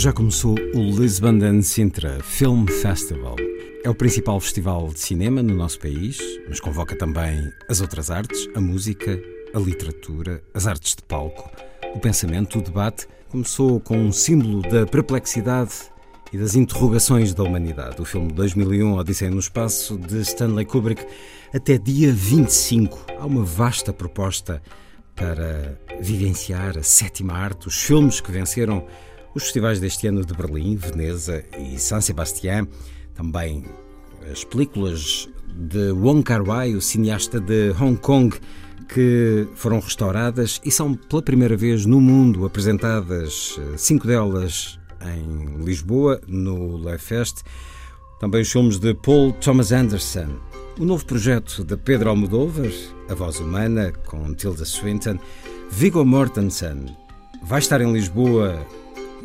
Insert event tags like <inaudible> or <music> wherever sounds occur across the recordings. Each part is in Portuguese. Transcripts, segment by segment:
Já começou o Lisbon Sintra Film Festival. É o principal festival de cinema no nosso país, mas convoca também as outras artes, a música, a literatura, as artes de palco, o pensamento, o debate. Começou com um símbolo da perplexidade e das interrogações da humanidade. O filme 2001, Odisseia no Espaço, de Stanley Kubrick, até dia 25. Há uma vasta proposta para vivenciar a sétima arte, os filmes que venceram os festivais deste ano de Berlim, Veneza e San Sebastián, também as películas de Wong Kar-wai, o cineasta de Hong Kong, que foram restauradas e são pela primeira vez no mundo apresentadas, cinco delas em Lisboa, no Le Fest. Também os filmes de Paul Thomas Anderson. O novo projeto de Pedro Almodóvar, A Voz Humana, com Tilda Swinton. Viggo Mortensen vai estar em Lisboa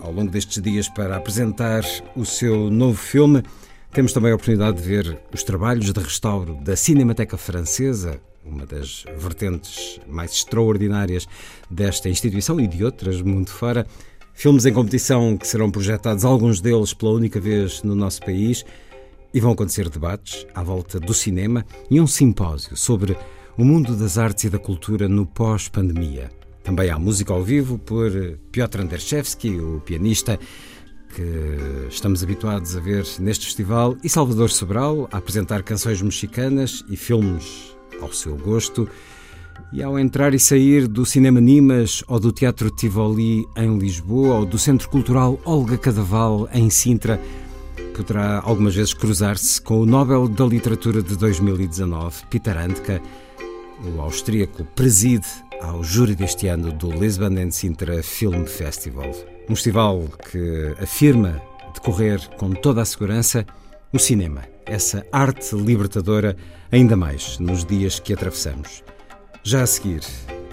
ao longo destes dias para apresentar o seu novo filme. Temos também a oportunidade de ver os trabalhos de restauro da Cinemateca Francesa, uma das vertentes mais extraordinárias desta instituição e de outras mundo fora. Filmes em competição que serão projetados, alguns deles pela única vez no nosso país, e vão acontecer debates à volta do cinema e um simpósio sobre o mundo das artes e da cultura no pós-pandemia. Também há música ao vivo por Piotr Anderszewski, o pianista que estamos habituados a ver neste festival, e Salvador Sobral a apresentar canções mexicanas e filmes ao seu gosto. E ao entrar e sair do Cinema Nimas ou do Teatro Tivoli em Lisboa ou do Centro Cultural Olga Cadaval em Sintra, poderá algumas vezes cruzar-se com o Nobel da Literatura de 2019, Peter Handke. O austríaco preside ao júri deste ano do Lisbon and Sintra Film Festival. Um festival que afirma decorrer com toda a segurança o cinema, essa arte libertadora, ainda mais nos dias que atravessamos. Já a seguir,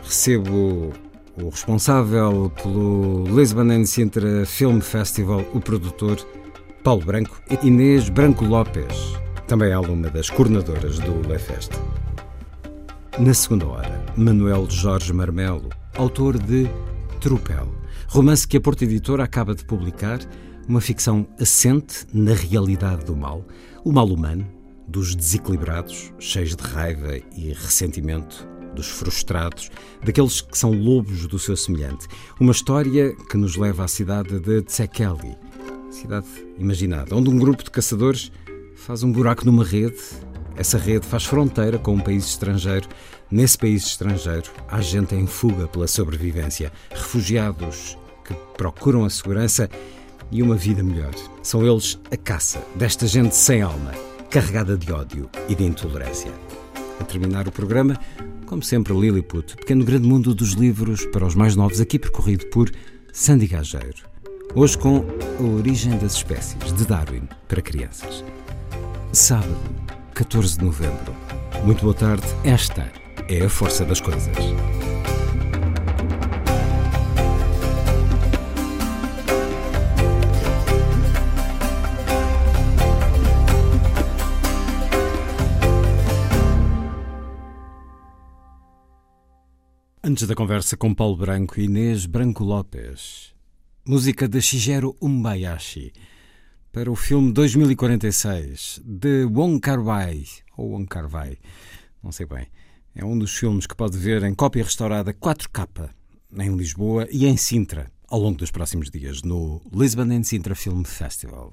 recebo o responsável pelo Lisbon and Sintra Film Festival, o produtor Paulo Branco e Inês Branco Lopes, também aluna das coordenadoras do Lefest. Na segunda hora, Manuel Jorge Marmelo, autor de Tropel, romance que a Porta Editora acaba de publicar, uma ficção assente na realidade do mal, o mal humano, dos desequilibrados, cheios de raiva e ressentimento, dos frustrados, daqueles que são lobos do seu semelhante. Uma história que nos leva à cidade de Tsekeli, cidade imaginada, onde um grupo de caçadores faz um buraco numa rede essa rede faz fronteira com um país estrangeiro. Nesse país estrangeiro, há gente em fuga pela sobrevivência, refugiados que procuram a segurança e uma vida melhor. São eles a caça desta gente sem alma, carregada de ódio e de intolerância. A terminar o programa, como sempre, Lilliput, pequeno grande mundo dos livros para os mais novos, aqui percorrido por Sandy Gageiro. Hoje com A Origem das Espécies, de Darwin, para crianças. Sábado, 14 de novembro. Muito boa tarde. Esta é a força das coisas. Antes da conversa com Paulo Branco e Inês Branco Lopes, música de Shigeru Umbayashi, para o filme 2046 de Wong Kar-wai, ou Wong Kar-wai, não sei bem. É um dos filmes que pode ver em cópia restaurada 4K em Lisboa e em Sintra ao longo dos próximos dias no Lisbon and Sintra Film Festival.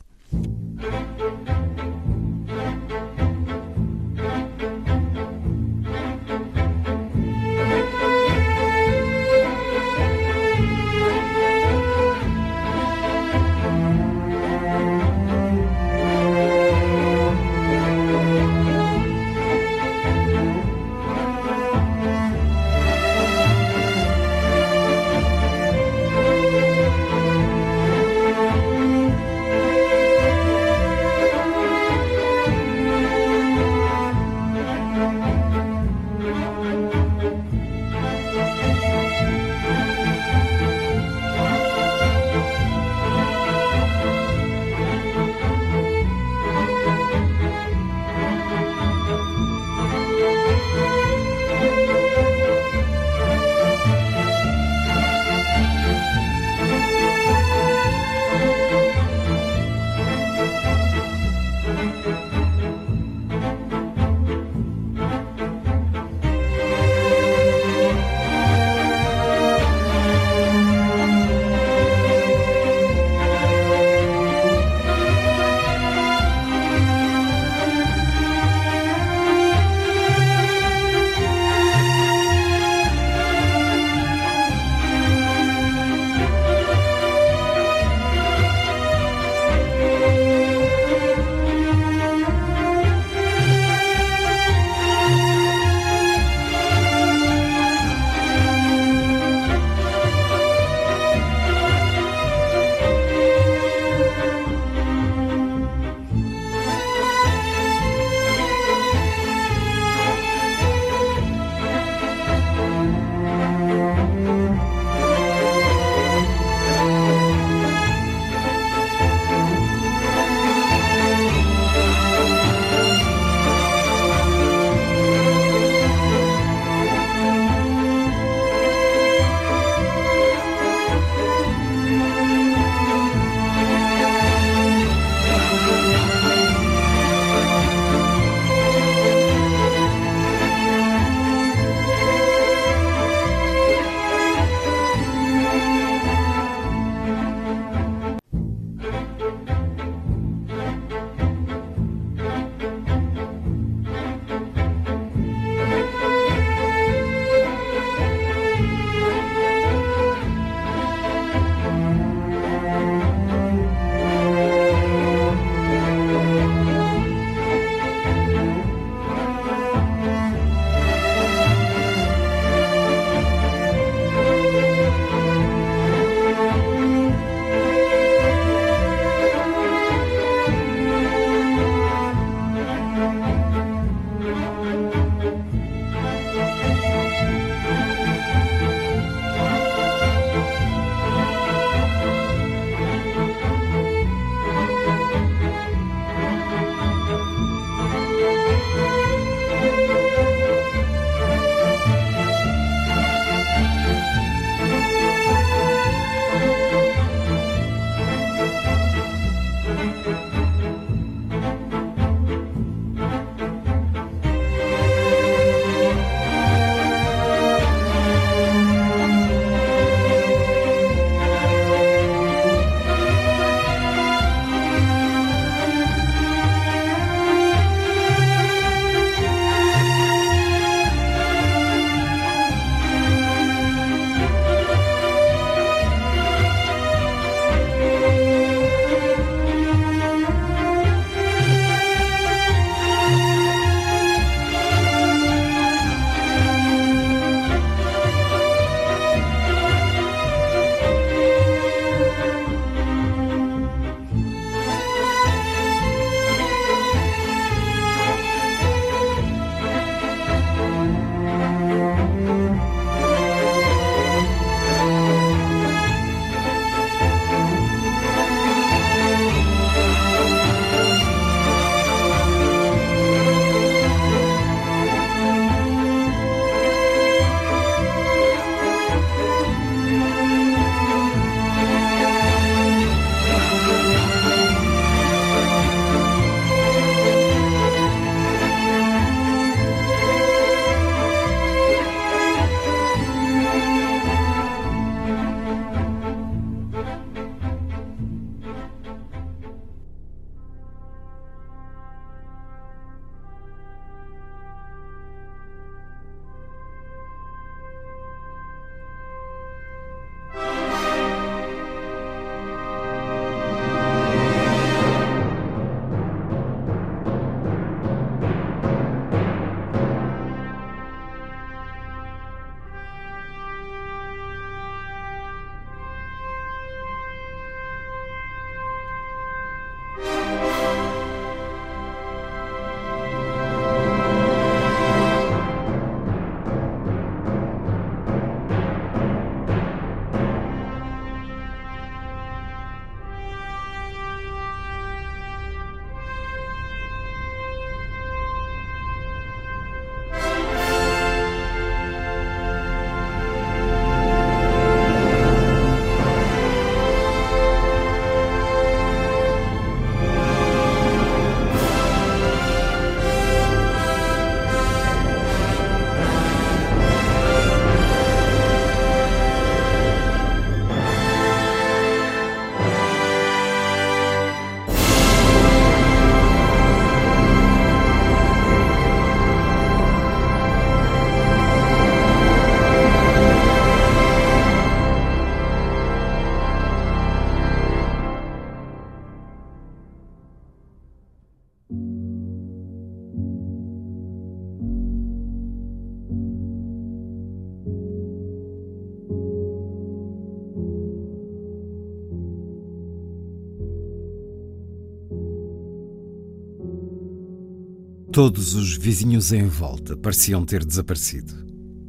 Todos os vizinhos em volta pareciam ter desaparecido.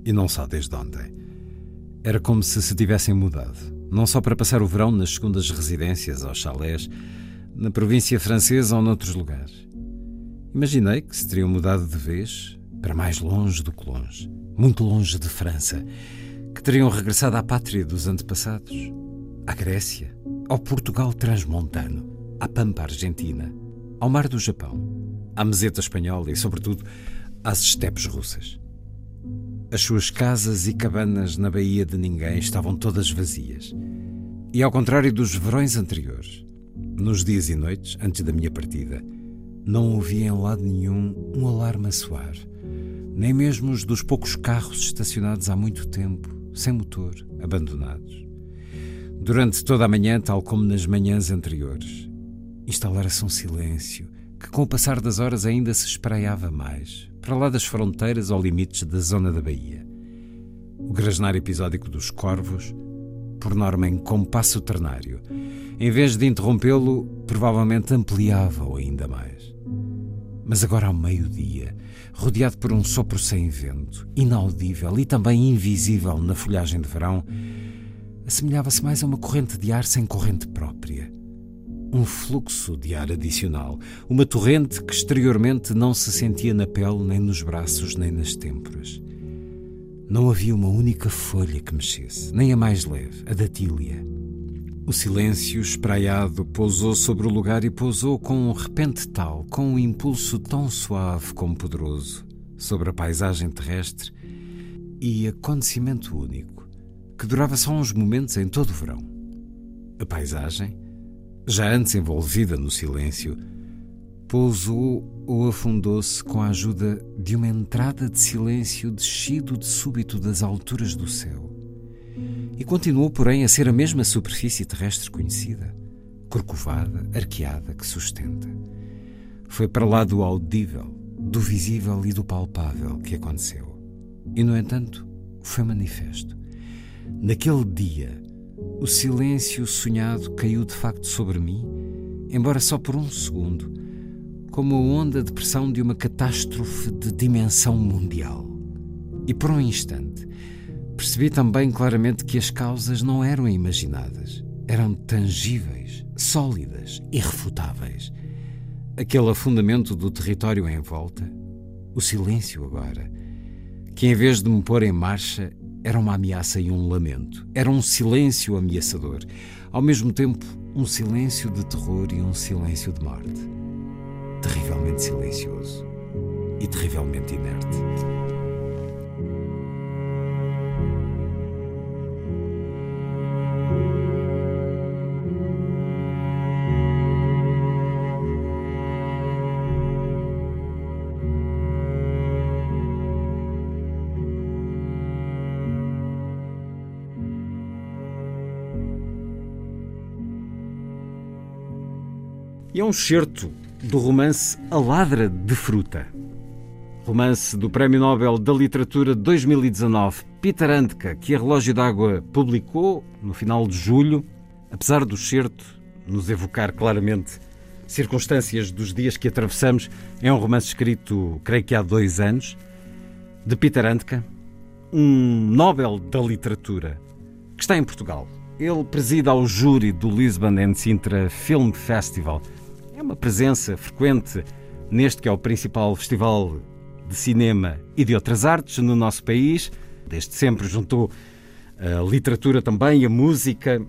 E não só desde ontem. Era como se se tivessem mudado. Não só para passar o verão nas segundas residências ou chalés, na província francesa ou noutros lugares. Imaginei que se teriam mudado de vez para mais longe do que longe, muito longe de França, que teriam regressado à pátria dos antepassados, à Grécia, ao Portugal transmontano, à Pampa Argentina, ao Mar do Japão, à Meseta Espanhola e, sobretudo, às estepes russas. As suas casas e cabanas na Baía de Ninguém estavam todas vazias. E, ao contrário dos verões anteriores, nos dias e noites antes da minha partida, não ouvi em lado nenhum um alarme a soar, nem mesmo os dos poucos carros estacionados há muito tempo, sem motor, abandonados. Durante toda a manhã, tal como nas manhãs anteriores, instalara-se um silêncio que, com o passar das horas, ainda se espraiava mais, para lá das fronteiras ou limites da zona da Bahia. O grasnar episódico dos corvos, por norma em compasso ternário, em vez de interrompê-lo, provavelmente ampliava-o ainda mais. Mas agora ao meio-dia, rodeado por um sopro sem vento, inaudível e também invisível na folhagem de verão, assemelhava-se mais a uma corrente de ar sem corrente própria. Um fluxo de ar adicional, uma torrente que exteriormente não se sentia na pele, nem nos braços, nem nas têmporas. Não havia uma única folha que mexesse, nem a mais leve, a da tília. O silêncio espraiado pousou sobre o lugar e pousou com um repente tal, com um impulso tão suave como poderoso, sobre a paisagem terrestre e acontecimento único, que durava só uns momentos em todo o verão. A paisagem, já antes envolvida no silêncio, pousou ou afundou-se com a ajuda de uma entrada de silêncio descido de súbito das alturas do céu e continuou, porém, a ser a mesma superfície terrestre conhecida, corcovada, arqueada, que sustenta. Foi para lá do audível, do visível e do palpável que aconteceu. E, no entanto, foi manifesto. Naquele dia, o silêncio sonhado caiu de facto sobre mim, embora só por um segundo, como a onda de pressão de uma catástrofe de dimensão mundial. E por um instante, Percebi também claramente que as causas não eram imaginadas, eram tangíveis, sólidas, irrefutáveis. Aquele afundamento do território em volta, o silêncio agora, que em vez de me pôr em marcha, era uma ameaça e um lamento. Era um silêncio ameaçador, ao mesmo tempo um silêncio de terror e um silêncio de morte. Terrivelmente silencioso e terrivelmente inerte. Um certo do romance A Ladra de Fruta. Romance do Prémio Nobel da Literatura 2019, Peter Handke, que a Relógio d'Água publicou no final de julho, apesar do certo nos evocar claramente circunstâncias dos dias que atravessamos, é um romance escrito, creio que há dois anos, de Peter Handke, um Nobel da Literatura, que está em Portugal. Ele preside ao júri do Lisbon and Sintra Film Festival, é uma presença frequente neste que é o principal festival de cinema e de outras artes no nosso país. Desde sempre juntou a literatura também, a música,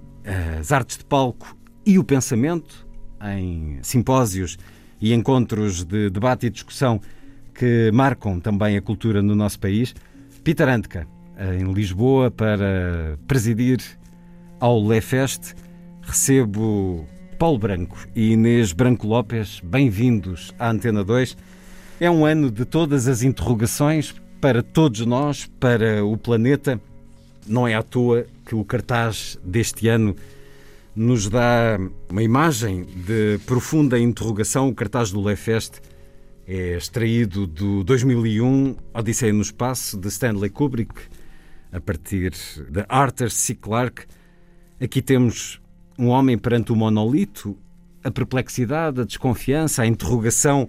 as artes de palco e o pensamento em simpósios e encontros de debate e discussão que marcam também a cultura no nosso país. Peter Antca, em Lisboa, para presidir ao Lefest. Recebo Paulo Branco e Inês Branco Lopes, bem-vindos à Antena 2. É um ano de todas as interrogações para todos nós, para o planeta. Não é à toa que o cartaz deste ano nos dá uma imagem de profunda interrogação. O cartaz do Lefest é extraído do 2001 Odisseia no Espaço, de Stanley Kubrick, a partir de Arthur C. Clarke. Aqui temos um homem perante o monolito, a perplexidade, a desconfiança, a interrogação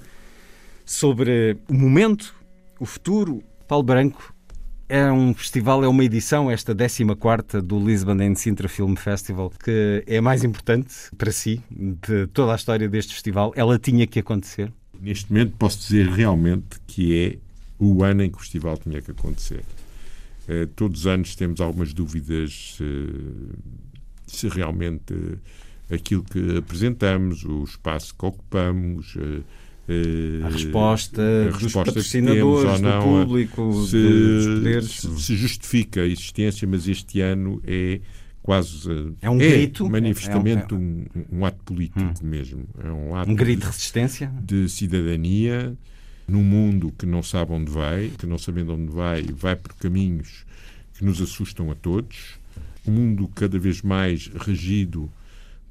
sobre o momento, o futuro. Paulo Branco, é um festival, é uma edição, esta 14 do Lisbon and Sintra Film Festival, que é a mais importante para si, de toda a história deste festival. Ela tinha que acontecer? Neste momento posso dizer realmente que é o ano em que o festival tinha que acontecer. Uh, todos os anos temos algumas dúvidas uh, se realmente uh, aquilo que apresentamos, o espaço que ocupamos, a resposta, a dos resposta patrocinadores, do público, se, dos poderes. Se justifica a existência, mas este ano é quase é um grito manifestamente é, é um, um, um, ato político hum. mesmo é um ato um grito de resistência de cidadania num mundo que não sabe onde vai que não sabendo onde vai vai por caminhos que nos assustam a todos um mundo cada vez mais regido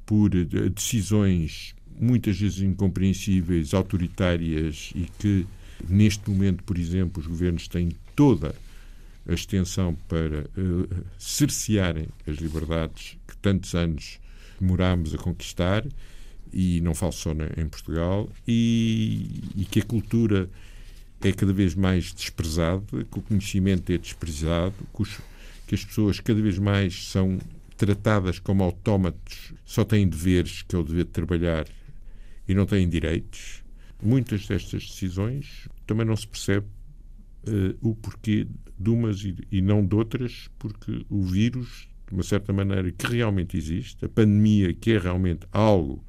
por decisões muitas vezes incompreensíveis, autoritárias e que, neste momento, por exemplo, os governos têm toda a extensão para uh, cercearem as liberdades que tantos anos demorámos a conquistar, e não falo só em Portugal, e, e, que a cultura é cada vez mais desprezada, que o conhecimento é desprezado, que, os, que as pessoas cada vez mais são tratadas como autómatos, só têm deveres, que é o dever de trabalhar e não têm direitos. Muitas destas decisões também não se percebe uh, o porquê de umas e, e não de outras, porque o vírus, de uma certa maneira, que realmente existe, a pandemia, que é realmente algo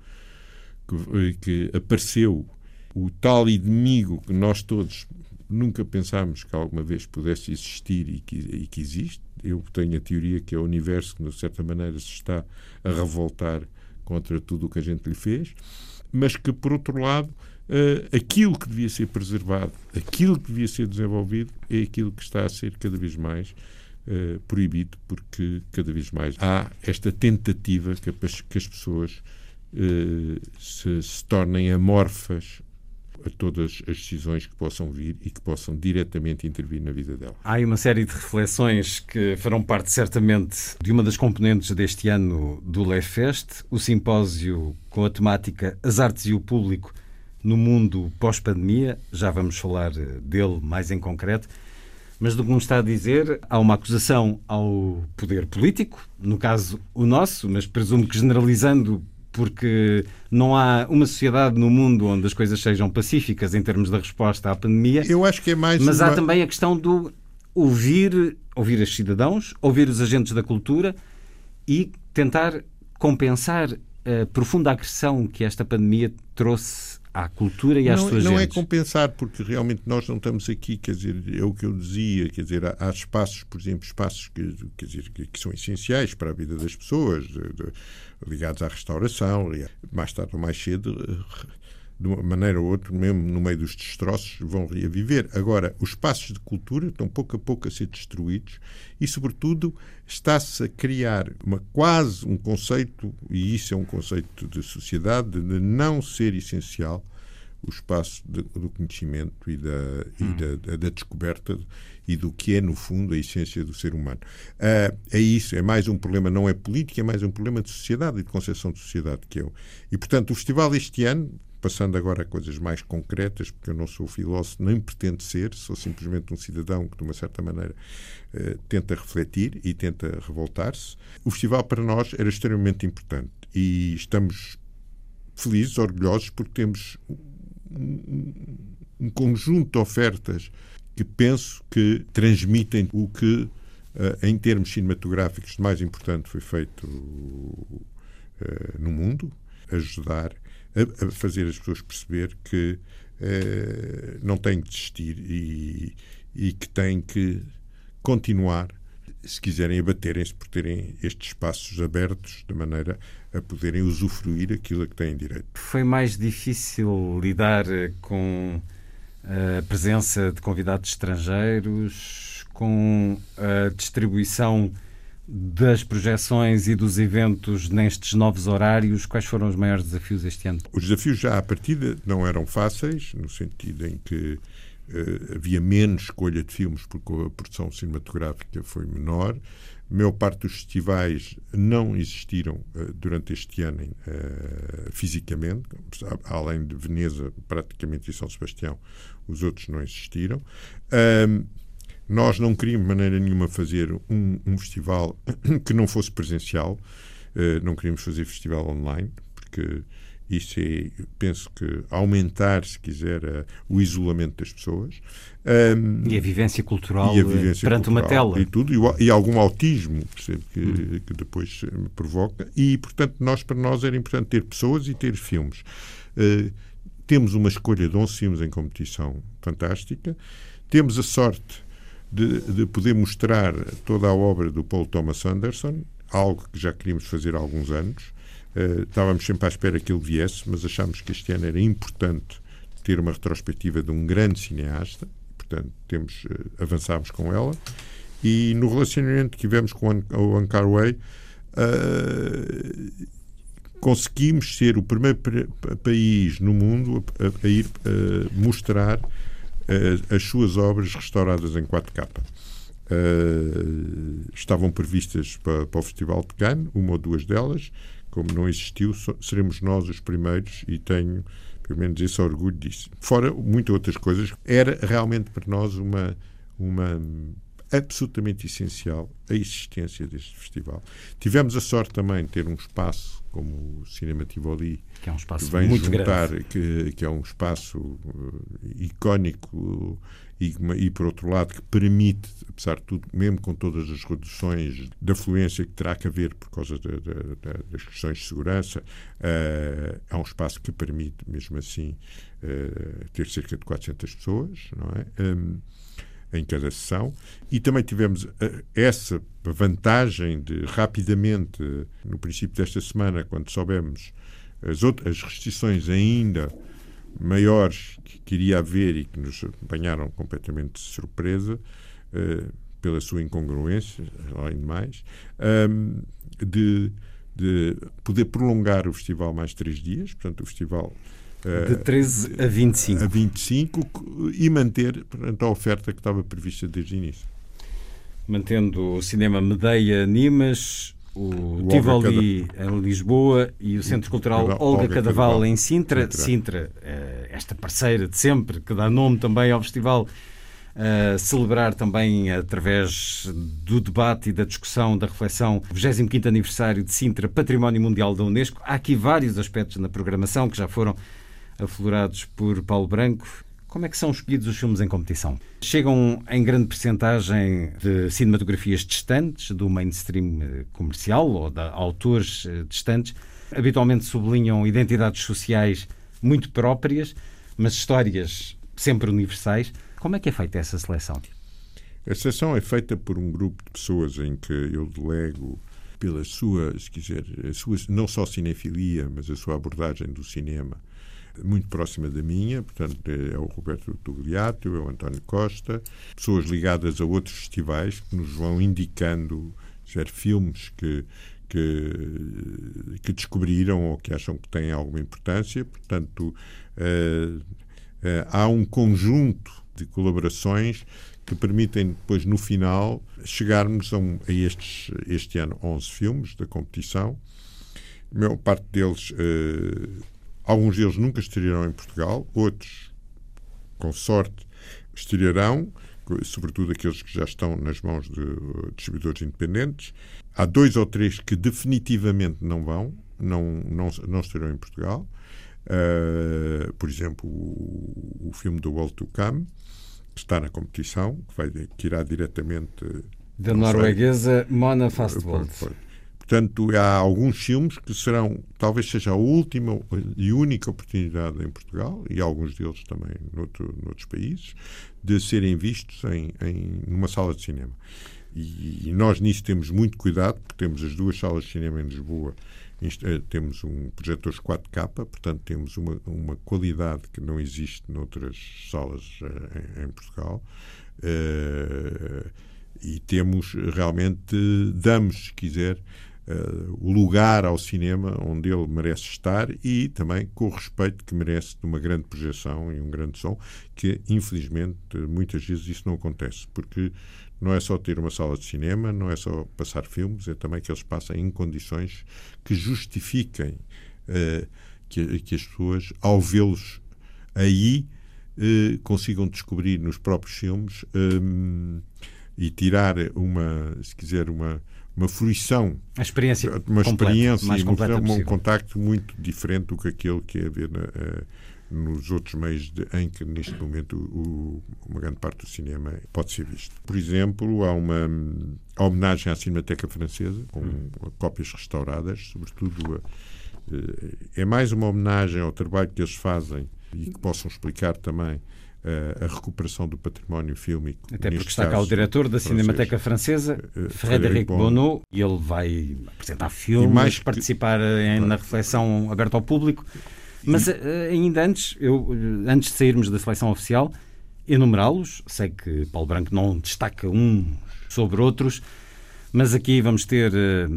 que, eh, que apareceu, o tal inimigo que nós todos nunca pensámos que alguma vez pudesse existir e que, e que existe. Eu tenho a teoria que é o universo que, de certa maneira, se está a revoltar contra tudo o que a gente lhe fez mas que, por outro lado, uh, aquilo que devia ser preservado, aquilo que devia ser desenvolvido, é aquilo que está a ser cada vez mais uh, proibido, porque cada vez mais há esta tentativa que, que as pessoas uh, se, se tornem amorfas a todas as decisões que possam vir e que possam diretamente intervir na vida dela. Há uma série de reflexões que farão parte certamente de uma das componentes deste ano do LEFest, o simpósio com a temática As Artes e o Público no mundo pós-pandemia. Já vamos falar dele mais em concreto. Mas do que nos está a dizer, há uma acusação ao poder político, no caso o nosso, mas presumo que generalizando porque não há uma sociedade no mundo onde as coisas sejam pacíficas em termos da resposta à pandemia. Eu acho que é mais. Mas uma... há também a questão do ouvir, ouvir os cidadãos, ouvir os agentes da cultura e tentar compensar a profunda agressão que esta pandemia trouxe à cultura e às não, suas Não gentes. é compensar, porque realmente nós não estamos aqui, quer dizer, é o que eu dizia, quer dizer, há, há espaços, por exemplo, espaços que, quer dizer, que, que, são essenciais para a vida das pessoas, de, de, ligados à restauração, mais tarde ou mais cedo, de uma maneira ou outra, mesmo no meio dos destroços, vão reaviver. Agora, os espaços de cultura estão pouco a pouco a ser destruídos e, sobretudo, está-se a criar uma, quase um conceito, e isso é um conceito de sociedade, de não ser essencial o espaço de, do conhecimento e, da, hum. e da, da, descoberta e do que é, no fundo, a essência do ser humano. Uh, é isso, é mais um problema, não é político, é mais um problema de sociedade e de concepção de sociedade que eu. E, portanto, o festival este ano, passando agora a coisas mais concretas, porque eu não sou filósofo, nem pretendo ser, sou simplesmente um cidadão que, de uma certa maneira, uh, tenta refletir e tenta revoltar-se. O festival, para nós, era extremamente importante e estamos felizes, orgulhosos, porque temos um, conjunto de ofertas que penso que transmitem o que, uh, em termos cinematográficos, de mais importante foi feito uh, no mundo, ajudar a, a, fazer as pessoas perceber que uh, não têm que desistir e, e que têm que continuar se quiserem abaterem-se por terem estes espaços abertos de maneira a poderem usufruir aquilo a que têm direito. Foi mais difícil lidar com a presença de convidados estrangeiros, com a distribuição das projeções e dos eventos nestes novos horários, quais foram os maiores desafios este ano? Os desafios já à partida não eram fáceis, no sentido em que uh, havia menos escolha de filmes porque a produção cinematográfica foi menor. A maior parte dos festivais não existiram uh, durante este ano uh, fisicamente, além de Veneza, praticamente e São Sebastião, os outros não existiram. Nós não queríamos de maneira nenhuma fazer um, um festival <coughs> que não fosse presencial, não queríamos fazer festival online, porque isso é, penso que, aumentar, se quiser, uh, o isolamento das pessoas. Um, e a vivência cultural a eh, vivência perante cultural, uma tela. E tudo, e, e algum autismo percebe, que, hum. que depois me provoca. E, portanto, nós, para nós era importante ter pessoas e ter filmes. Uh, temos uma escolha de 11 filmes em competição fantástica. Temos a sorte de, de poder mostrar toda a obra do Paul Thomas Anderson, algo que já queríamos fazer há alguns anos. Uh, estávamos sempre à espera que ele viesse, mas achámos que este ano era importante ter uma retrospectiva de um grande cineasta, portanto, temos, uh, avançámos com ela. E no relacionamento que tivemos com o Ancar Way, uh, conseguimos ser o primeiro país no mundo a, a ir mostrar as suas obras restauradas em 4K. Uh, estavam previstas para, para, o Festival de Cannes, uma ou duas delas, como não existiu, seremos nós os primeiros e tenho, pelo menos, esse orgulho disso. Fora muitas outras coisas, era realmente para nós uma, uma absolutamente essencial a existência deste festival. Tivemos a sorte também de ter um espaço como o Cinema Tivoli, que é um espaço que vem muito juntar, grande. Que, que é um espaço uh, icónico e, e, por outro lado, que permite, apesar de tudo, mesmo com todas as reduções da fluência que terá que haver por causa de, de, de, das questões de segurança, uh, é um espaço que permite, mesmo assim, uh, ter cerca de 400 pessoas, não é? Um, em cada sessão. E também tivemos uh, essa vantagem de, rapidamente, no princípio desta semana, quando soubemos as, outras, as restrições ainda maiores que, queria haver e que nos apanharam completamente de surpresa uh, pela sua incongruência, além de mais, um, de, de poder prolongar o festival mais três dias, portanto, o festival de 13 a 25. A 25 e manter portanto, a oferta que estava prevista desde o início. Mantendo o cinema Medeia Nimas, o, Tivoli em Lisboa e o Centro Cultural Olga, Olga Cadaval, Cadaval em Sintra. Sintra, Sintra eh, esta parceira de sempre, que dá nome também ao festival, uh, celebrar também através do debate e da discussão, da reflexão, o 25 aniversário de Sintra, Património Mundial da Unesco. Há aqui vários aspectos na programação que já foram aflorados por Paulo Branco. Como é que são escolhidos os filmes em competição? Chegam em grande percentagem de cinematografias distantes do mainstream eh, comercial ou de autores eh, distantes. Habitualmente sublinham identidades sociais muito próprias, mas histórias sempre universais. Como é que é feita essa seleção? A seleção é feita por um grupo de pessoas em que eu delego pela sua, se quiser, a sua, não só cinefilia, mas a sua abordagem do cinema muito próxima da minha, portanto é o Roberto Tugliato, é o António Costa, pessoas ligadas a outros festivais que nos vão indicando dizer, filmes que, que, que, descobriram ou que acham que têm alguma importância. Portanto, uh, uh, há um conjunto de colaborações que permitem depois, no final, chegarmos a, um, a estes, este ano, 11 filmes da competição. A maior parte deles uh, Alguns deles nunca estrearão em Portugal, outros, com sorte, estrearão, sobretudo aqueles que já estão nas mãos de distribuidores independentes. Há dois ou três que definitivamente não vão, não, não, não estarão em Portugal. Uh, por exemplo, o, o, filme The World to Come, que está na competição, que, vai, que irá diretamente. Da norueguesa Mona Fastvold. Portanto, há alguns filmes que serão, talvez seja a última e única oportunidade em Portugal, e alguns deles também noutro, noutros países, de serem vistos em, em numa sala de cinema. E, e, nós nisso temos muito cuidado, porque temos as duas salas de cinema em Lisboa, eh, temos um projetores 4K, portanto temos uma, uma qualidade que não existe noutras salas uh, em, em, Portugal. Uh, e temos realmente, damos, se quiser, o lugar ao cinema onde ele merece estar e também com o respeito que merece de uma grande projeção e um grande som, que infelizmente muitas vezes isso não acontece, porque não é só ter uma sala de cinema, não é só passar filmes, é também que eles passem em condições que justifiquem uh, que, que, as pessoas, ao vê-los aí, uh, consigam descobrir nos próprios filmes um, e tirar uma, se quiser, uma uma fruição, a experiência uma completa, experiência mais e um, contacto muito diferente do que aquele que é haver uh, nos outros meios de, em que neste momento o, uma grande parte do cinema pode ser visto. Por exemplo, há uma homenagem à Cinemateca Francesa com hum. cópias restauradas, sobretudo uh, é mais uma homenagem ao trabalho que eles fazem e que possam explicar também a recuperação do património fílmico. Até porque está cá o diretor da Cinemateca Francesa, uh, Frédéric Bonneau, e ele vai apresentar filmes, mais participar que... na reflexão aberta ao público. Mas e... ainda antes, eu, antes de sairmos da seleção oficial, enumerá-los, sei que Paulo Branco não destaca uns sobre outros, mas aqui vamos ter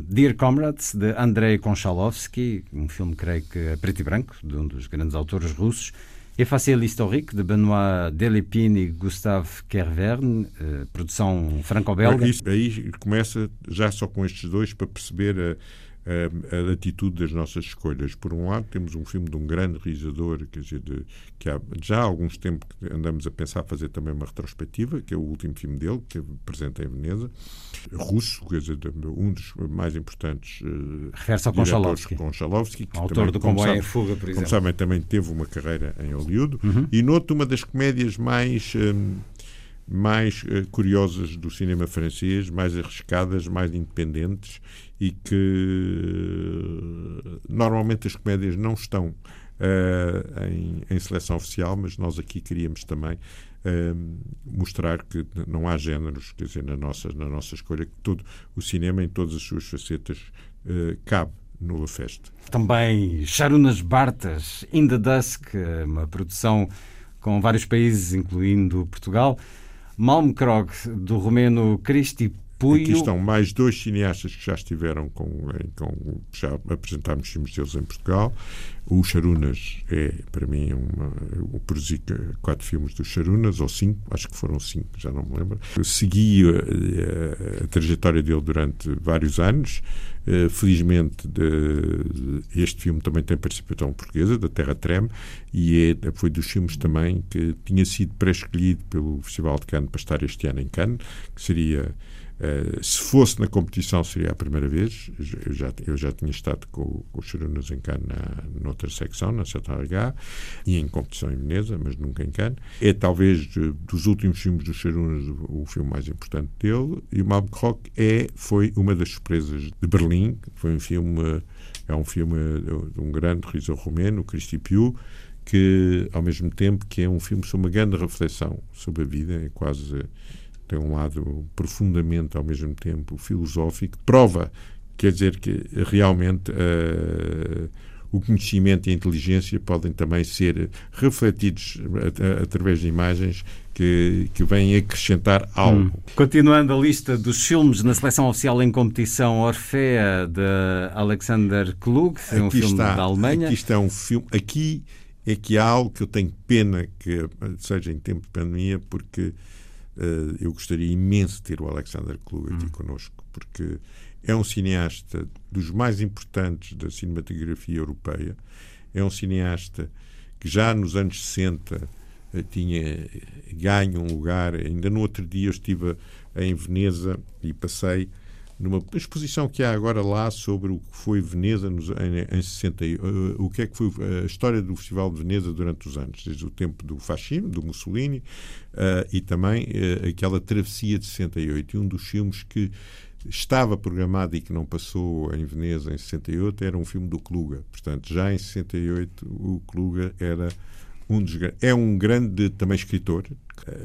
Dear Comrades, de Andrei Konchalovsky, um filme, creio que preto e branco, de um dos grandes autores russos, Effacer l'historique, de Benoît Delepine e Gustave Kervern, eh, produção franco-belga. Aí começa já só com estes dois para perceber a, a, atitude das nossas escolhas. Por um lado, temos um filme de um grande realizador, quer dizer, de, que há já há alguns tempos andamos a pensar fazer também uma retrospectiva, que é o último filme dele, que presente em Veneza, russo, quer dizer, um dos mais importantes uh, Refere-se ao Konchalovsky. Konchalovsky que autor também, do Comboio em Fuga, por exemplo. Como sabem, também teve uma carreira em Hollywood. Uhum. E noto uma das comédias mais... Um, mais uh, curiosas do cinema francês, mais arriscadas, mais independentes e que normalmente as comédias não estão uh, em, em, seleção oficial, mas nós aqui queríamos também mostrar que não há géneros, quer dizer, na nossa, na nossa escolha, que todo o cinema, em todas as suas facetas, cabe no Fest. Também Charunas Bartas, In the Dusk, uma produção com vários países, incluindo Portugal. Malmkrog, do romeno Cristi Puio... Aqui estão mais dois cineastas que já estiveram com, com já apresentámos filmes deles em Portugal. O Charunas é, para mim, uma, eu produzi quatro filmes do Charunas, ou cinco, acho que foram cinco, já não me lembro. Eu segui a, a, a trajetória dele durante vários anos. Uh, felizmente, de, este filme também tem participação portuguesa, da Terra Treme, e é, foi dos filmes também que tinha sido pré-escolhido pelo Festival de Cannes para estar este ano em Cannes, que seria Uh, se fosse na competição seria a primeira vez. Eu já, eu já tinha estado com, com os Churunas em Cannes na, noutra secção, na H e em competição em Veneza, mas nunca em Cannes. É talvez dos últimos filmes dos Churunas o, o, filme mais importante dele. E o Malmkrok é, foi uma das surpresas de Berlim. Foi um filme, é um filme de um grande realizador romeno, Cristi Piu, que ao mesmo tempo que é um filme sobre uma grande reflexão sobre a vida, é quase tem um lado profundamente, ao mesmo tempo, filosófico, prova, quer dizer que realmente uh, o conhecimento e a inteligência podem também ser refletidos através de imagens que, que vêm acrescentar algo. Hum. Continuando a lista dos filmes na seleção oficial em competição, Orfea, de Alexander Klug, é um filme está, da Alemanha. Aqui está um filme, aqui é que há algo que eu tenho pena que seja em tempo de pandemia, porque eu gostaria imenso de ter o Alexander Klug aqui hum. connosco, porque é um cineasta dos mais importantes da cinematografia europeia. É um cineasta que já nos anos 60 uh, eh, tinha ganho um lugar. Ainda no outro dia eu estive em Veneza e passei numa exposição que há agora lá sobre o que foi Veneza nos, em, em 60, uh, o que é que foi a história do Festival de Veneza durante os anos, desde o tempo do fascismo, do Mussolini, uh, e também uh, aquela travessia de 68. E um dos filmes que estava programado e que não passou em Veneza em 68 era um filme do Kluga. Portanto, já em 68 o Kluga era um dos, é um grande também escritor, eh,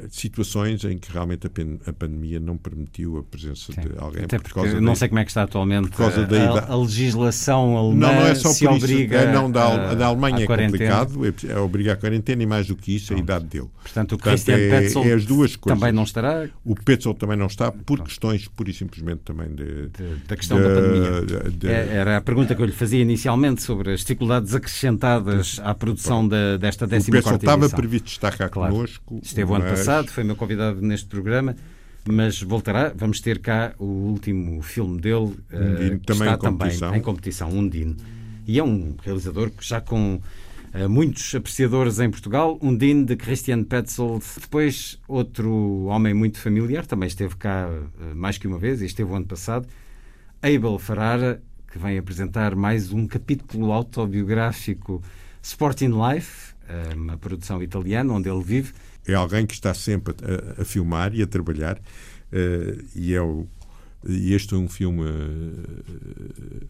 situações em que realmente a, pandemia não permitiu a presença de alguém Até por porque causa eu não da- sei como é que está atualmente por causa a, da a- a legislação alemã Não, não é só se por isso. obriga É, não, da, a- da Alemanha é quarentena. complicado, é, é obrigar a quarentena e mais do que isso, a idade dele. Portanto, o Portanto, Christian é- Petzold é as duas coisas. também não estará O Petzold também não está por questões pura e simplesmente também de, de- da questão da, pandemia. de- É- Era a pergunta que eu lhe fazia inicialmente sobre as dificuldades acrescentadas à produção da- desta o 14 Petzold estava edição. previsto estar cá Claro. connosco. Esteve o ano mas- passado, foi meu convidado neste programa, mas voltará. Vamos ter cá o último filme dele, eh, Undine, que também está em competição. também em competição, Undine. E é um realizador que já com eh, muitos apreciadores em Portugal, Undine de Christian Petzold. Depois, outro homem muito familiar, também esteve cá eh, mais que uma vez, e esteve o ano passado, Abel Ferrara, que vem apresentar mais um capítulo autobiográfico Sporting Life, uma produção italiana onde ele vive. É alguém que está sempre a, a filmar e a trabalhar eh, e é o, e este é um filme eh,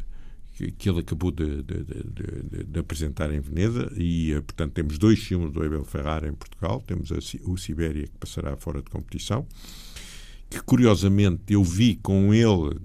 que, ele acabou de, de- de- de- apresentar em Veneza e eh, portanto temos dois filmes do Abel Ferrara em Portugal. Temos a o Sibéria que passará fora de competição que curiosamente eu vi com ele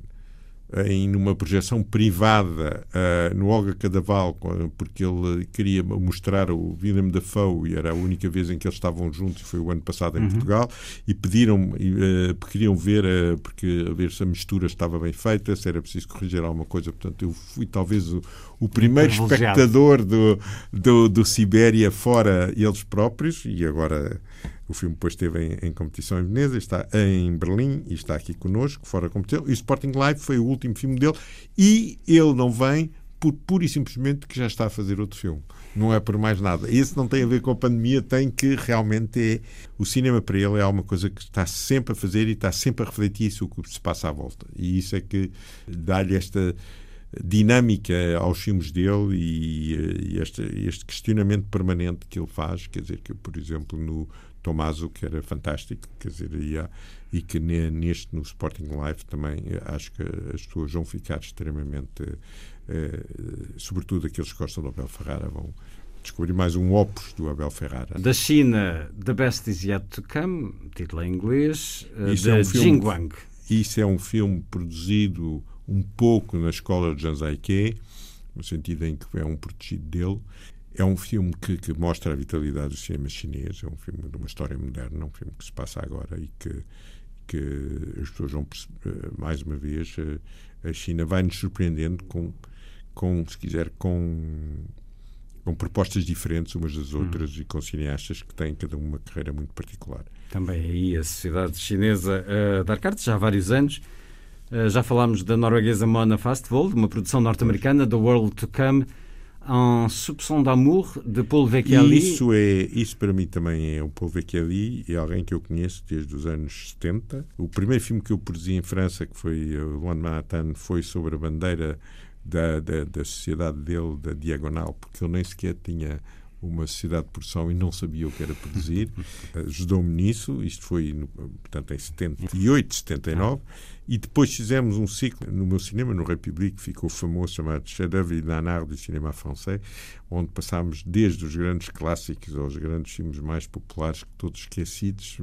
em numa projeção privada eh, no Olga Cadaval, porque ele queria mostrar o Willem Dafoe e era a única vez em que eles estavam juntos, foi o ano passado em Portugal, e pediram eh, queriam ver, eh, porque a ver se a mistura estava bem feita, se era preciso corrigir alguma coisa. Portanto, eu fui talvez o, o primeiro espectador do, do, do Sibéria fora eles próprios, e agora o filme depois esteve em, em competição em Veneza, está em Berlim e está aqui connosco, fora competição. E Sporting Live foi o último filme dele e ele não vem por pura e simplesmente que já está a fazer outro filme. Não é por mais nada. Esse não tem a ver com a pandemia, tem que realmente é. O cinema para ele é alguma coisa que está sempre a fazer e está sempre a refletir isso o que se passa à volta. E isso é que dá-lhe esta dinâmica aos filmes dele e, eh, e este, este questionamento permanente que ele faz, quer dizer, que por exemplo no Tomaso, que era fantástico, quer dizer, e, há- e que ne- neste, no Sporting Life também eh, acho que as pessoas vão ficar extremamente, eh, sobretudo aqueles que gostam do Abel Ferrara, vão descobrir mais um opus do Abel Ferrara. Da China, The Best Is Yet to Come, título em inglês, eh, Isso de é um filme- Jingwang. Isso é um filme produzido um pouco na escola de Zhang Zaike, no sentido em que é um protegido dele. É um filme que, que mostra a vitalidade do cinema chinês, é um filme de uma história moderna, um filme que se passa agora e que, que as pessoas vão perceber, mais uma vez, eh, a China vai nos surpreendendo com, com se quiser, com, com propostas diferentes umas das outras e com cineastas que têm cada uma carreira muito particular. Também aí a sociedade chinesa a dar cartas já há vários anos. Eh, Já falámos da norueguesa Mona Fastvold, uma produção norte-americana, The World to Come, Un soupçon d'amour, de Paul Vecchiali. Isso, é, isso para mim também é o Paul Vecchiali, é alguém que eu conheço desde os anos 70. O primeiro filme que eu produzi em França, que foi o Luan Manhattan, foi sobre a bandeira da, da, da sociedade dele, da Diagonal, porque ele nem sequer tinha uma sociedade de produção e não sabia o que era produzir. <laughs> Ajudou-me nisso, isto foi no, portanto, em 78, 79. E depois fizemos um ciclo no meu cinema, no République, ficou famoso, chamado Chef-d'œuvre et nanar du cinéma français, onde passámos desde os grandes clássicos aos grandes filmes mais populares, todos esquecidos,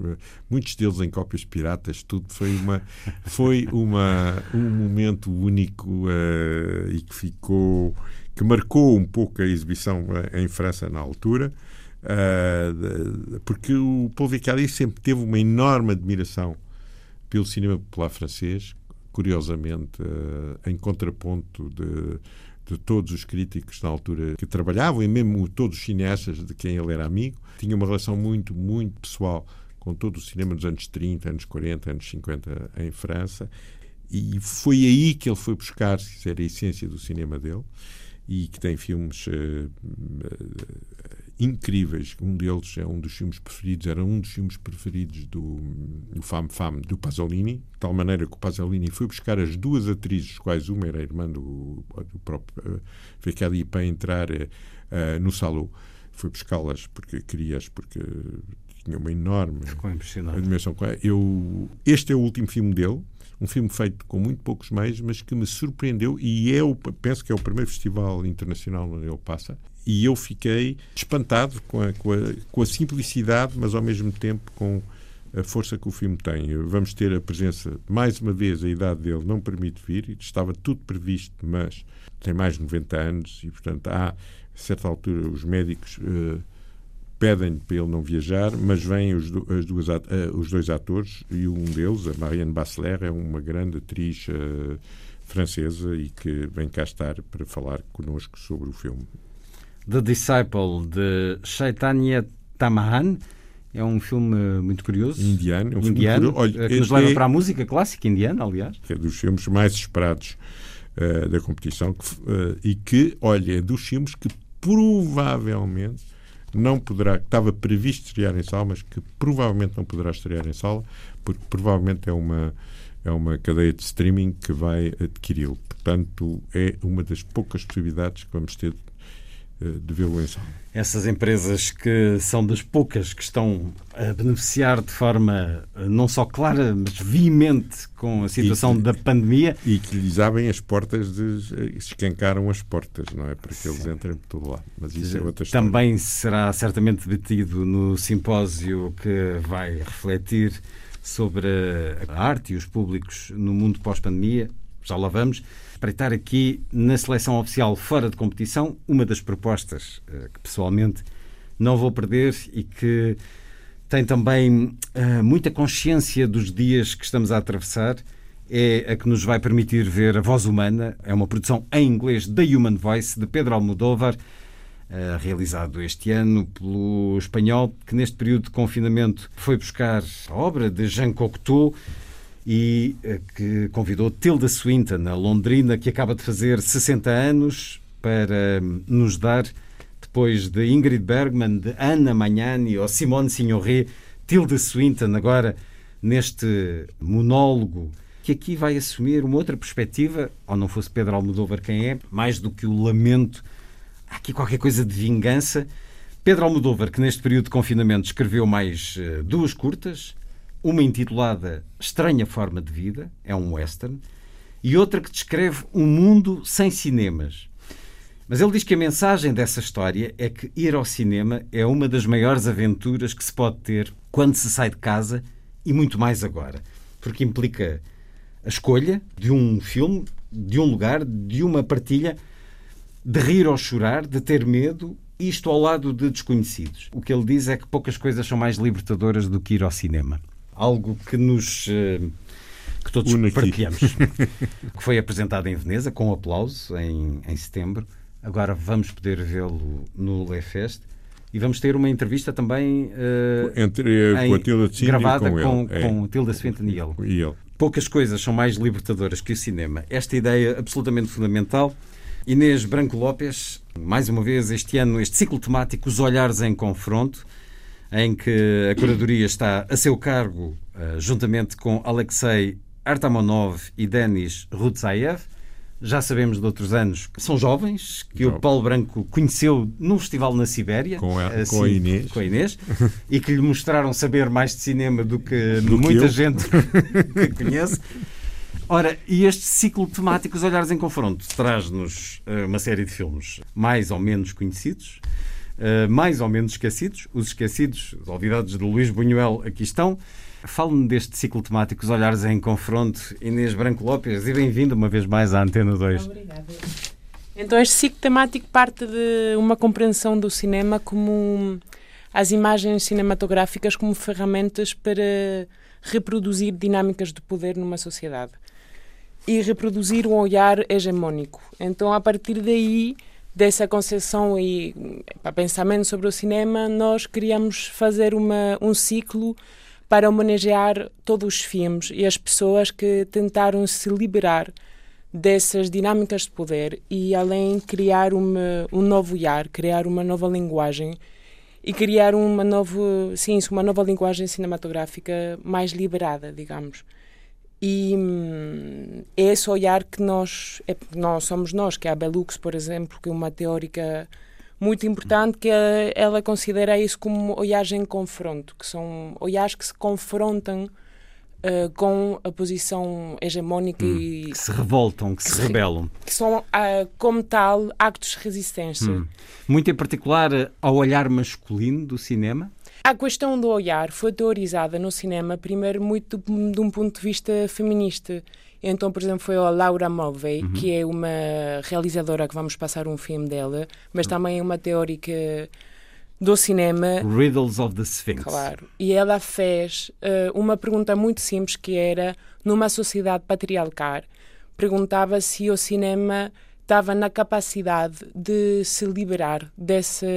muitos deles em cópias piratas, tudo foi uma <laughs> foi uma um momento único eh, e que ficou que marcou um pouco a exibição eh, em França na altura. de- porque o Paul Vicari sempre teve uma enorme admiração pelo cinema popular francês, curiosamente eh, em contraponto de, de todos os críticos na altura que trabalhavam e mesmo todos os cineastas de quem ele era amigo, tinha uma relação muito, muito pessoal com todo o cinema dos anos 30, anos 40, anos 50 em França. E foi aí que ele foi buscar, se quiser, a essência do cinema dele e que tem filmes eh, incríveis. Um deles é um dos filmes preferidos, era um dos filmes preferidos do, do Fame Fame, do Pasolini, de tal maneira que o Pasolini foi buscar as duas atrizes, quais uma era a irmã do, do próprio uh, Vecchiali, para entrar uh, no salão. Foi buscá-las porque queria-as, porque tinha uma enorme ela. Eu, este é o último filme dele, um filme feito com muito poucos meios, mas que me surpreendeu e é o, penso que é o primeiro festival internacional onde ele passa e eu fiquei espantado com a, com, a, com a simplicidade, mas ao mesmo tempo com a força que o filme tem. Vamos ter a presença, mais uma vez, a idade dele não permite vir, estava tudo previsto, mas tem mais de 90 anos e, portanto, há, a certa altura, os médicos uh, pedem para ele não viajar, mas vêm os, as duas, uh, os dois atores e um deles, a Marianne Basseler, é uma grande atriz uh, francesa e que vem cá estar para falar connosco sobre o filme. The Disciple, de Chaitanya Tamahan, é um filme muito curioso. Indiano. É um indiano Olha, que nos leva é, para a música clássica indiana, aliás. É dos filmes mais esperados uh, da competição que, uh, e que, olha, é dos filmes que provavelmente não poderá, estava previsto estrear em sala, mas que provavelmente não poderá estrear em sala, porque provavelmente é uma, é uma cadeia de streaming que vai adquiri-lo. Portanto, é uma das poucas possibilidades que vamos ter eh, de violência. Essas empresas que são das poucas que estão a beneficiar de forma eh, não só clara, mas veemente com a situação que, da pandemia. E que lhes abrem as portas, de, eh, escancaram as portas, não é? Para que eles entrem por todo lado. Mas isso é outra história. Também será certamente debatido no simpósio que vai refletir sobre a arte e os públicos no mundo pós-pandemia. Já lá vamos espreitar aqui na seleção oficial fora de competição uma das propostas uh, que pessoalmente não vou perder e que tem também uh, muita consciência dos dias que estamos a atravessar. É a que nos vai permitir ver A Voz Humana. É uma produção em inglês da Human Voice, de Pedro Almodóvar, uh, realizado este ano pelo espanhol, que neste período de confinamento foi buscar a obra de Jean Cocteau e eh, que convidou Tilda Swinton, a londrina, que acaba de fazer 60 anos, para hum, nos dar, depois de Ingrid Bergman, de Anna Magnani ou Simone Signoret, Tilda Swinton agora neste monólogo que aqui vai assumir uma outra perspectiva, ou não fosse Pedro Almodóvar quem é, mais do que o lamento, há aqui qualquer coisa de vingança. Pedro Almodóvar, que neste período de confinamento escreveu mais uh, duas curtas, uma intitulada Estranha Forma de Vida, é um western, e outra que descreve um mundo sem cinemas. Mas ele diz que a mensagem dessa história é que ir ao cinema é uma das maiores aventuras que se pode ter quando se sai de casa e muito mais agora, porque implica a escolha de um filme, de um lugar, de uma partilha, de rir ou chorar, de ter medo, isto ao lado de desconhecidos. O que ele diz é que poucas coisas são mais libertadoras do que ir ao cinema algo que nos eh, que todos partilhamos, <laughs> que foi apresentado em Veneza com aplauso em, em setembro. Agora vamos poder vê-lo no Le Fest e vamos ter uma entrevista também uh, Entre, em, com a Tilda gravada com, com, ele. com é. Tilda Swinton e ele. e ele. Poucas coisas são mais libertadoras que o cinema. Esta ideia absolutamente fundamental. Inês Branco Lopes, mais uma vez este ano, este ciclo temático, Os Olhares em Confronto, em que a curadoria está a seu cargo, uh, juntamente com Alexei Artamonov e Denis Rutsaev. Já sabemos de outros anos que são jovens, que o Paulo Branco conheceu num festival na Sibéria. Com a, assim, com a Inês. Com a Inês e que lhe mostraram saber mais de cinema do que do muita que gente <laughs> que conhece. Ora, e este ciclo temático, Os Olhares em Confronto, traz-nos uh, uma série de filmes mais ou menos conhecidos, uh, mais ou menos esquecidos. Os esquecidos, os olvidados de Luís Buñuel, aqui estão. Fale-me deste ciclo temático, Os Olhares em Confronto, Inês Branco Lopes, e bem-vindo uma vez mais à Antena 2. Obrigada. Então, este ciclo temático parte de uma compreensão do cinema como as imagens cinematográficas como ferramentas para reproduzir dinâmicas de poder numa sociedade e reproduzir um olhar hegemónico. Então, a partir daí, dessa concepção e para pensamento sobre o cinema, nós queríamos fazer uma, um ciclo para homenagear todos os filmes e as pessoas que tentaram se liberar dessas dinâmicas de poder e além criar uma, um novo olhar, criar uma nova linguagem e criar uma nova, sim, uma nova linguagem cinematográfica mais liberada, digamos. E hum, é esse olhar que nós, é, nós somos nós, que é a Belux, por exemplo, que é uma teórica muito importante, que ela considera isso como olhares em confronto, que são olhares que se confrontam uh, com a posição hegemónica hum, e. Que se revoltam, que, que se, rebelam. Que são, uh, como tal, actos de resistência. Hum. Muito em particular ao olhar masculino do cinema? A questão do olhar foi teorizada no cinema, primeiro, muito de um ponto de vista feminista. Então, por exemplo, foi a Laura Mulvey, uhum. que é uma realizadora que vamos passar um filme dela, mas também é uma teórica do cinema. Riddles of the Sphinx. Claro. E ela fez uh, uma pergunta muito simples que era, numa sociedade patriarcal, perguntava se o cinema estava na capacidade de se liberar desse,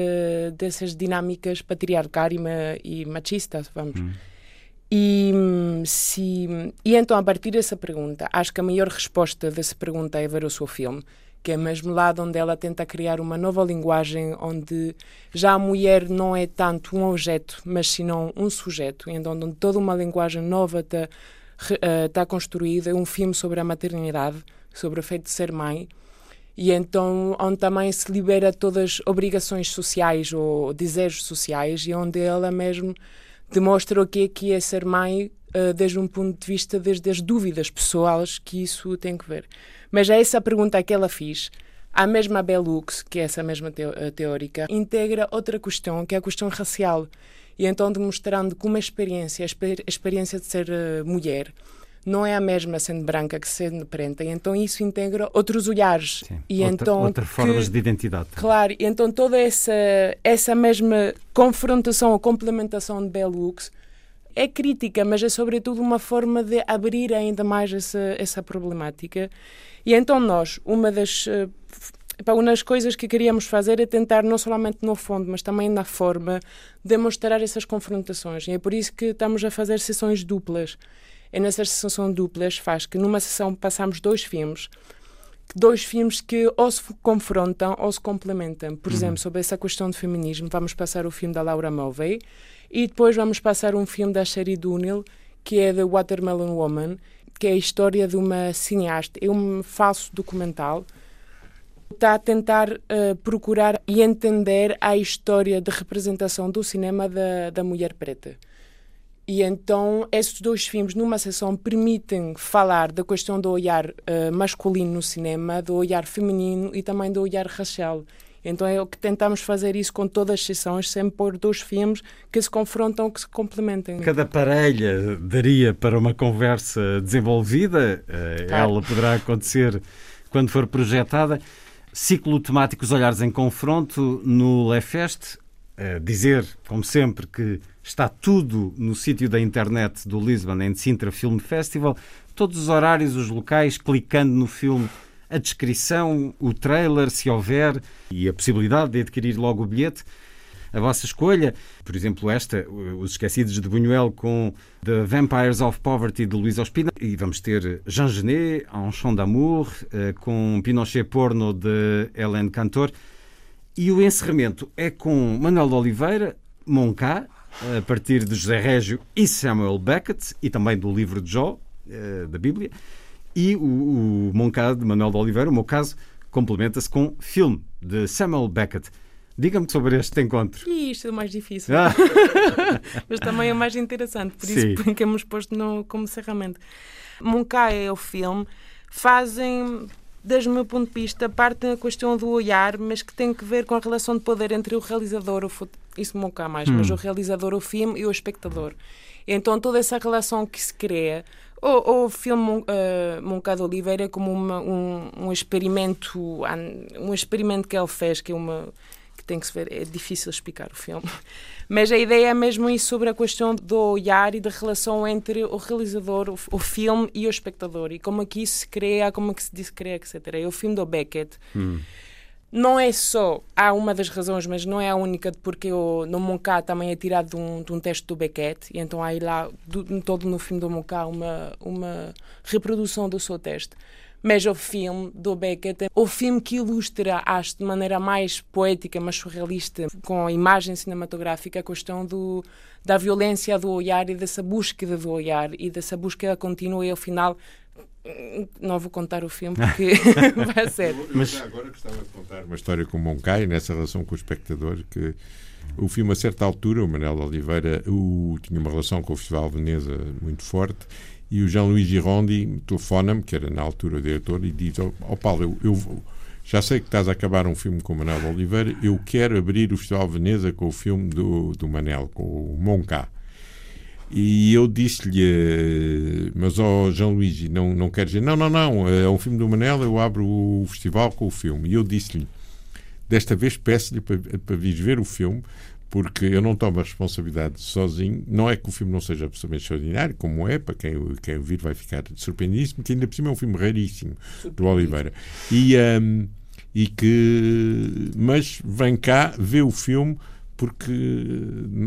dessas dinâmicas patriarcais e, e machistas, vamos. Hum. E, se, e então, a partir dessa pergunta, acho que a maior resposta dessa pergunta é ver o seu filme, que é mesmo lá onde ela tenta criar uma nova linguagem onde já a mulher não é tanto um objeto, mas senão um sujeto, então onde toda uma linguagem nova está uh, tá construída, é um filme sobre a maternidade, sobre o feito de ser mãe, e então onde também se libera todas as obrigações sociais ou desejos sociais e onde ela mesmo demonstra o que é que é ser mãe uh, desde um ponto de vista, desde as dúvidas pessoais que isso tem que ver. Mas é essa pergunta que ela fez. A mesma Bellux, que é essa mesma eh, teórica, integra outra questão, que é a questão racial. E então demonstrando como a experiência, a experiência de ser uh, mulher, não é a mesma sendo branca que sendo preta, e então isso integra outros olhares. Sim, e outra, então outras formas de identidade. Claro, e então toda essa, essa mesma confrontação ou complementação de Bell Hooks é crítica, mas é sobretudo uma forma de abrir ainda mais essa, essa problemática. E então nós, uma das... Uh, uma das coisas que queríamos fazer é tentar, não somente no fundo, mas também na forma, demonstrar essas confrontações. E é por isso que estamos a fazer sessões duplas é nessas sessões duplas faz que numa sessão passamos dois filmes dois filmes que ou se confrontam ou se complementam. Por uhum. exemplo, sobre essa questão de feminismo, vamos passar o filme da Laura Mulvey e depois vamos passar um filme da Sherry Dunhill, que é The Watermelon Woman, que é a história de uma cineasta, é um falso documental. Está a tentar uh, procurar e entender a história de representação do cinema da, da mulher preta. E então, esses dois filmes, numa sessão, permitem falar da questão do olhar uh, masculino no cinema, do olhar feminino e também do olhar racial. Então é o que tentamos fazer isso com todas as sessões, sempre pôr dois filmes que se confrontam, que se complementem. Cada parelha daria para uma conversa desenvolvida, claro. ela poderá acontecer quando for projetada. Ciclo temático Os Olhares em Confronto no Lefest. Uh, dizer, como sempre, que Está tudo no sítio da internet do Lisbon and Sintra Film Festival. Todos os horários, os locais, clicando no filme, a descrição, o trailer, se houver, e a possibilidade de adquirir logo o bilhete. A vossa escolha, por exemplo, esta, Os Esquecidos de Buñuel com The Vampires of Poverty de Luís Ospina. E vamos ter Jean Genet, Un d'Amour, eh, com Pinochet Porno de Hélène Cantor. E o encerramento é com Manuel de Oliveira, Moncá, a partir de José Régio e Samuel Beckett, e também do livro de Jó, eh, da Bíblia, e o, o Moncado de Manuel de Oliveira, o meu caso, complementa-se com filme de Samuel Beckett. Diga-me sobre este encontro. E isto é o mais difícil. Ah. <laughs> Mas também é o mais interessante, por isso Sim. <laughs> que hemos posto no, como ferramenta. Moncá é o filme, fazem desde o meu ponto de vista, parte da questão do olhar, mas que tem que ver com a relação de poder entre o realizador, o isso não cá mais, hum. mas o realizador, o filme e o espectador. Então toda essa relação que se cria, o, o filme uh, Moncada Oliveira é como uma, um, um experimento, um experimento que ele fez, que é uma que tem que se ver, é difícil explicar o filme. <laughs> Mas a ideia é mesmo isso sobre a questão do olhar e da relação entre o realizador, o, o filme e o espectador. E como é que isso se cria, como é que se descreve, etc. É o filme do Beckett. Hum. Não é só, há uma das razões, mas não é a única, porque o, no Moncá também é tirado de um, de um teste do Beckett, e então há aí lá, do, todo no filme do Moncá, uma, uma reprodução do seu teste. Mas o filme do Beckett é o filme que ilustra, acho, de maneira mais poética, mais surrealista, com a imagem cinematográfica, a questão do, da violência do olhar e dessa búsqueda do olhar e dessa búsqueda contínua e ao final não vou contar o filme <laughs> porque <laughs> vai ser. Mas agora gostava de contar uma história com o Moncai nessa relação com o espectador que o filme, a certa altura, o Manel Oliveira o, tinha uma relação com o Festival de Veneza muito forte e o Jean-Louis Girondi telefona-me, que era na altura o diretor, e diz: Ó oh, Paulo, eu, eu, já sei que estás a acabar um filme com o Manuel Oliveira, eu quero abrir o Festival de Veneza com o filme do, do Manel, com o Monca. E eu disse-lhe, mas ó oh, Jean-Luigi, não, não quero dizer, não, não, não, é um filme do Manel, eu abro o festival com o filme. E eu disse-lhe, desta vez peço-lhe para, para vir ver o filme, porque eu não tomo a responsabilidade sozinho. Não é que o filme não seja absolutamente extraordinário, como é, para quem, quem vir vai ficar surpreendíssimo, que ainda por cima é um filme raríssimo do Oliveira. E, um, e que, mas vem cá, vê o filme porque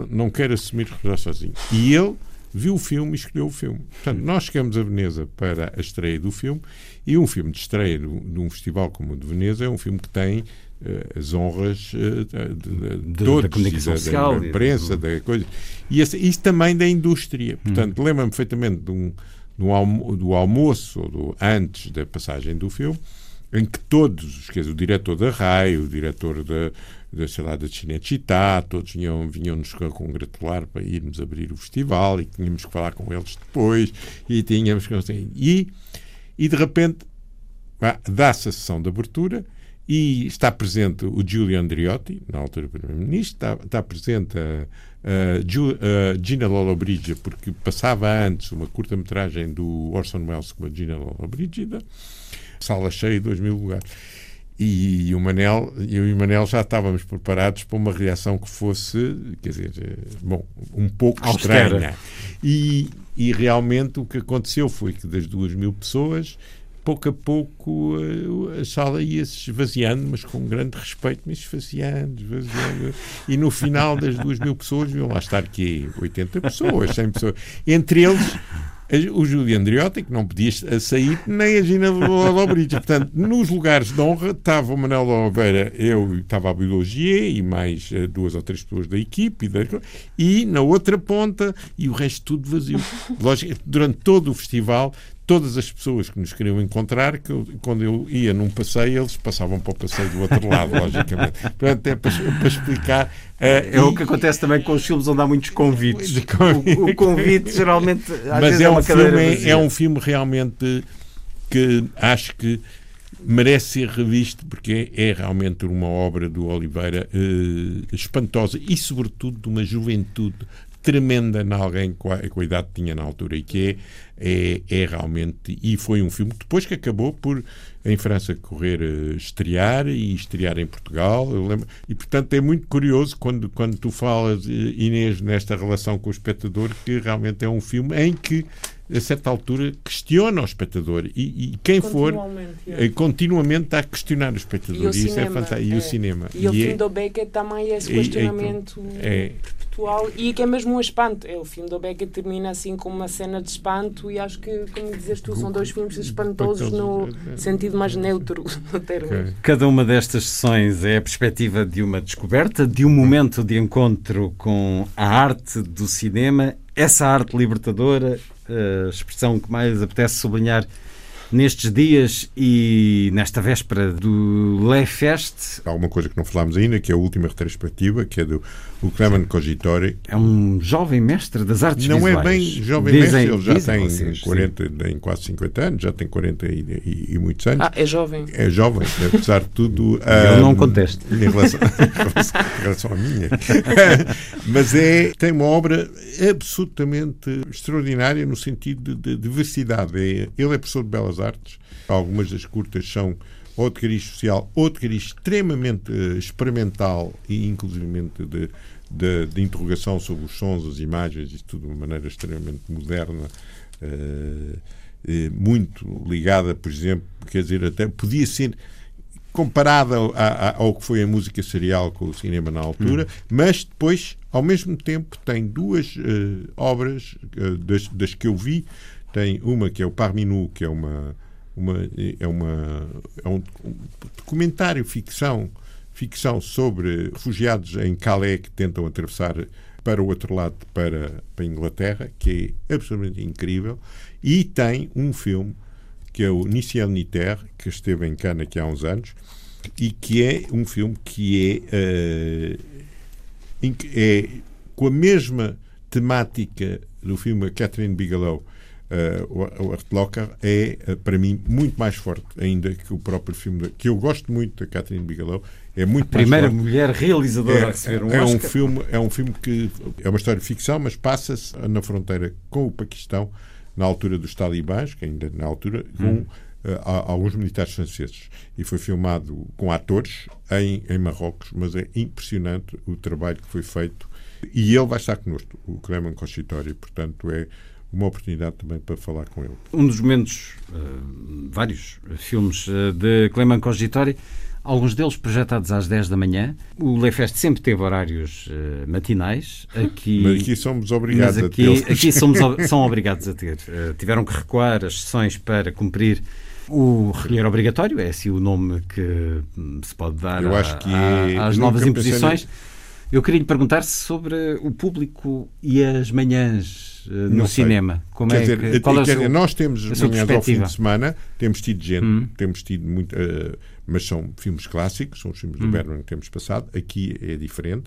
não quer assumir responsabilidade sozinho. E ele viu o filme e escolheu o filme. Portanto, nós chegamos a Veneza para a estreia do filme e um filme de estreia de um festival como o de Veneza é um filme que tem uh, as honras uh, de, de, de todos, da comunicação da, social, da imprensa, da coisa. E esse, isso também da indústria. Portanto, hum. lembro-me perfeitamente de um, do, almo, do almoço, do, antes da passagem do filme, em que todos, quer dizer, o diretor da RAI, o diretor da, sei lá, da Cinecittà, todos vinham, vinham-nos congratular para irmos abrir o festival e tínhamos que falar com eles depois e tínhamos que... E, e de repente dá-se a sessão de abertura e está presente o Giulio Andriotti, na altura Primeiro-Ministro, está, está, presente a, a, a Gina Lollobrigida, porque passava antes uma curta-metragem do Orson Welles com a Gina Lollobrigida, sala cheia, dois mil lugares. E, o Manel, eu e o Manel já estávamos preparados para uma reação que fosse, quer dizer, bom, um pouco Austera. estranha. E, e realmente o que aconteceu foi que das duas mil pessoas, pouco a pouco eh, a sala ia se esvaziando, mas com grande respeito, mas esvaziando, esvaziando. E no final das duas mil pessoas, iam lá estar que 80 pessoas, 100 pessoas. Entre eles o Júlio Andriotti, que não podia sair, nem a Gina Lobrigida. Portanto, nos lugares de honra estava o Manuel Oliveira, eu estava a Biologia e mais eh, duas ou três pessoas da equipe, e, da, e na outra ponta, e o resto tudo vazio. Lógico, durante todo o festival todas as pessoas que nos queriam encontrar, que eu, quando eu ia num passeio, eles passavam para o passeio do outro lado, <laughs> logicamente. Portanto, é para, para explicar. Uh, é e... o que acontece também com os filmes onde há muitos convites. O, o, convite geralmente às Mas vezes é, é uma filme, é um filme realmente que acho que merece ser revisto porque é, é realmente uma obra do Oliveira uh, espantosa e sobretudo de uma juventude tremenda em alguém com a, com a idade que tinha na altura e que é, é, é, realmente e foi um filme depois que acabou por em França correr uh, estrear e estrear em Portugal e portanto é muito curioso quando, quando tu falas Inês nesta relação com o espectador que realmente é um filme em que a certa altura questiona o espectador. E, e quem for é. continuamente está a questionar o espectador. E, o isso cinema, é fantástico e é. o cinema. E, e o filme do Beckett também é esse questionamento é, perpetual. E que é mesmo um espanto. É, o filme do Beckett termina assim com uma cena de espanto e acho que como dizes tu são dois filmes espantosos no sentido mais neutro <laughs> do termo. Cada uma destas sessões é a perspectiva de uma descoberta de um momento de encontro com a arte do cinema essa arte libertadora a expressão que mais apetece sublinhar nestes dias e nesta véspera do Le Fest. Há uma coisa que não falámos ainda, que é a última retrospectiva, que é do o Clemen Cogitori. É um jovem mestre das artes não visuais. Não é bem jovem dizem, mestre, ele já tem vocês, 40, tem quase 50 anos, já tem 40 e, e, e, muitos anos. Ah, é jovem. É jovem, <laughs> apesar de tudo. Eu um, não contesto. <laughs> Em relação, em relação à minha. <laughs> Mas é, tem uma obra absolutamente extraordinária no sentido de, de diversidade. É, ele é professor de Belas Artes, algumas das curtas são ou de cariz social ou de cariz extremamente uh, experimental e inclusivamente de, de, de, interrogação sobre os sons, as imagens, isso tudo de uma maneira extremamente moderna, uh, uh, muito ligada, por exemplo, quer dizer, até podia ser comparada ao que foi a música serial com o cinema na altura, hum. mas depois, ao mesmo tempo, tem duas obras das, das que eu vi, tem uma que é o Parminou, que é uma uma, é, uma, é um documentário ficção, ficção sobre refugiados em Calais que tentam atravessar para o outro lado, para, para a Inglaterra, que é absolutamente incrível. E tem um filme que é o Niciel Niter, que esteve em Cannes aqui há uns anos, e que é um filme que é, uh, é com a mesma temática do filme Catherine Bigelow, uh, o Art Locker é, uh, para mim, muito mais forte ainda que o próprio filme, que eu gosto muito da Catherine Bigelow. É muito a primeira mulher realizadora é, a receber um é um Oscar. filme É um filme que é uma história de ficção, mas passa-se na fronteira com o Paquistão, na altura dos talibãs, que ainda na altura, com Hum. uh, alguns militares franceses. E foi filmado com atores em, em Marrocos, mas é impressionante o trabalho que foi feito. E ele vai estar connosco, o Clemen Conchitori, portanto é uma oportunidade também para falar com ele. Um dos momentos, uh, vários filmes uh, de Clemen Cogitori, alguns deles projetados às 10 da manhã. O Leifest sempre teve horários uh, matinais. Aqui, <laughs> mas aqui somos obrigados mas aqui, a ter. Aqui somos, são obrigados a ter. tiveram que recuar as sessões para cumprir o recolher obrigatório, é assim o nome que hum, se pode dar Eu a, acho que a, às novas pensei imposições. nisso. Eu queria lhe perguntar sobre o público e as manhãs uh, no sei. cinema. Como Quer é dizer, que, qual é quer seu- dizer, nós temos a sua manhãs ao fim de semana, temos tido gente, Hum. temos tido muito, eh, mas são filmes clássicos, são os filmes Hum. do Bergman que temos passado. Aqui é diferente.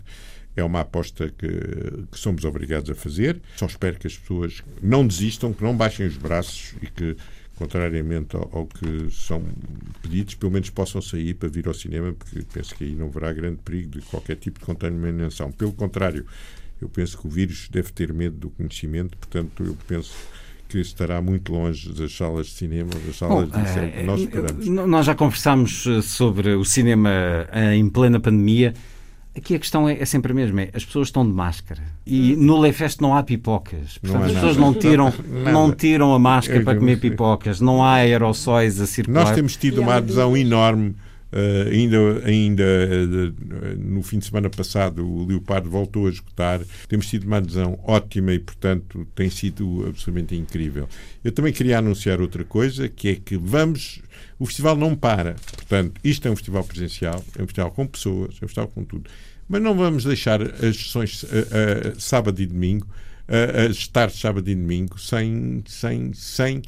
É uma aposta que, que somos obrigados a fazer. Só espero que as pessoas não desistam, que não baixem os braços e que, contrariamente ao, ao que são pedidos, pelo menos possam sair para vir ao cinema, porque penso que aí não haverá grande perigo de qualquer tipo de contaminação. Pelo contrário, eu penso que o vírus deve ter medo do conhecimento, portanto, eu penso que estará muito longe das salas de cinema, das salas Bom, de cinema que nós eh, esperamos. n- Nós já conversámos eh, sobre o cinema eh, em plena pandemia. Aqui a questão é, é sempre a mesma: é, as pessoas estão de máscara e no Leifest não há pipocas. Portanto, há as nada. pessoas não tiram, <laughs> não tiram a máscara Eu para não comer sei. pipocas, não há aerossóis a circular. Nós temos tido uma adesão enorme. eh, ainda ainda eh, no fim de semana passado, o Leopardo voltou a esgotar. Temos tido uma adesão ótima e, portanto, tem sido absolutamente incrível. Eu também queria anunciar outra coisa, que é que vamos. O festival não para. Portanto, isto é um festival presencial, é um festival com pessoas, é um festival com tudo. Mas não vamos deixar as sessões eh, eh, sábado e domingo, eh, as tardes sábado e domingo, sem, sem, sem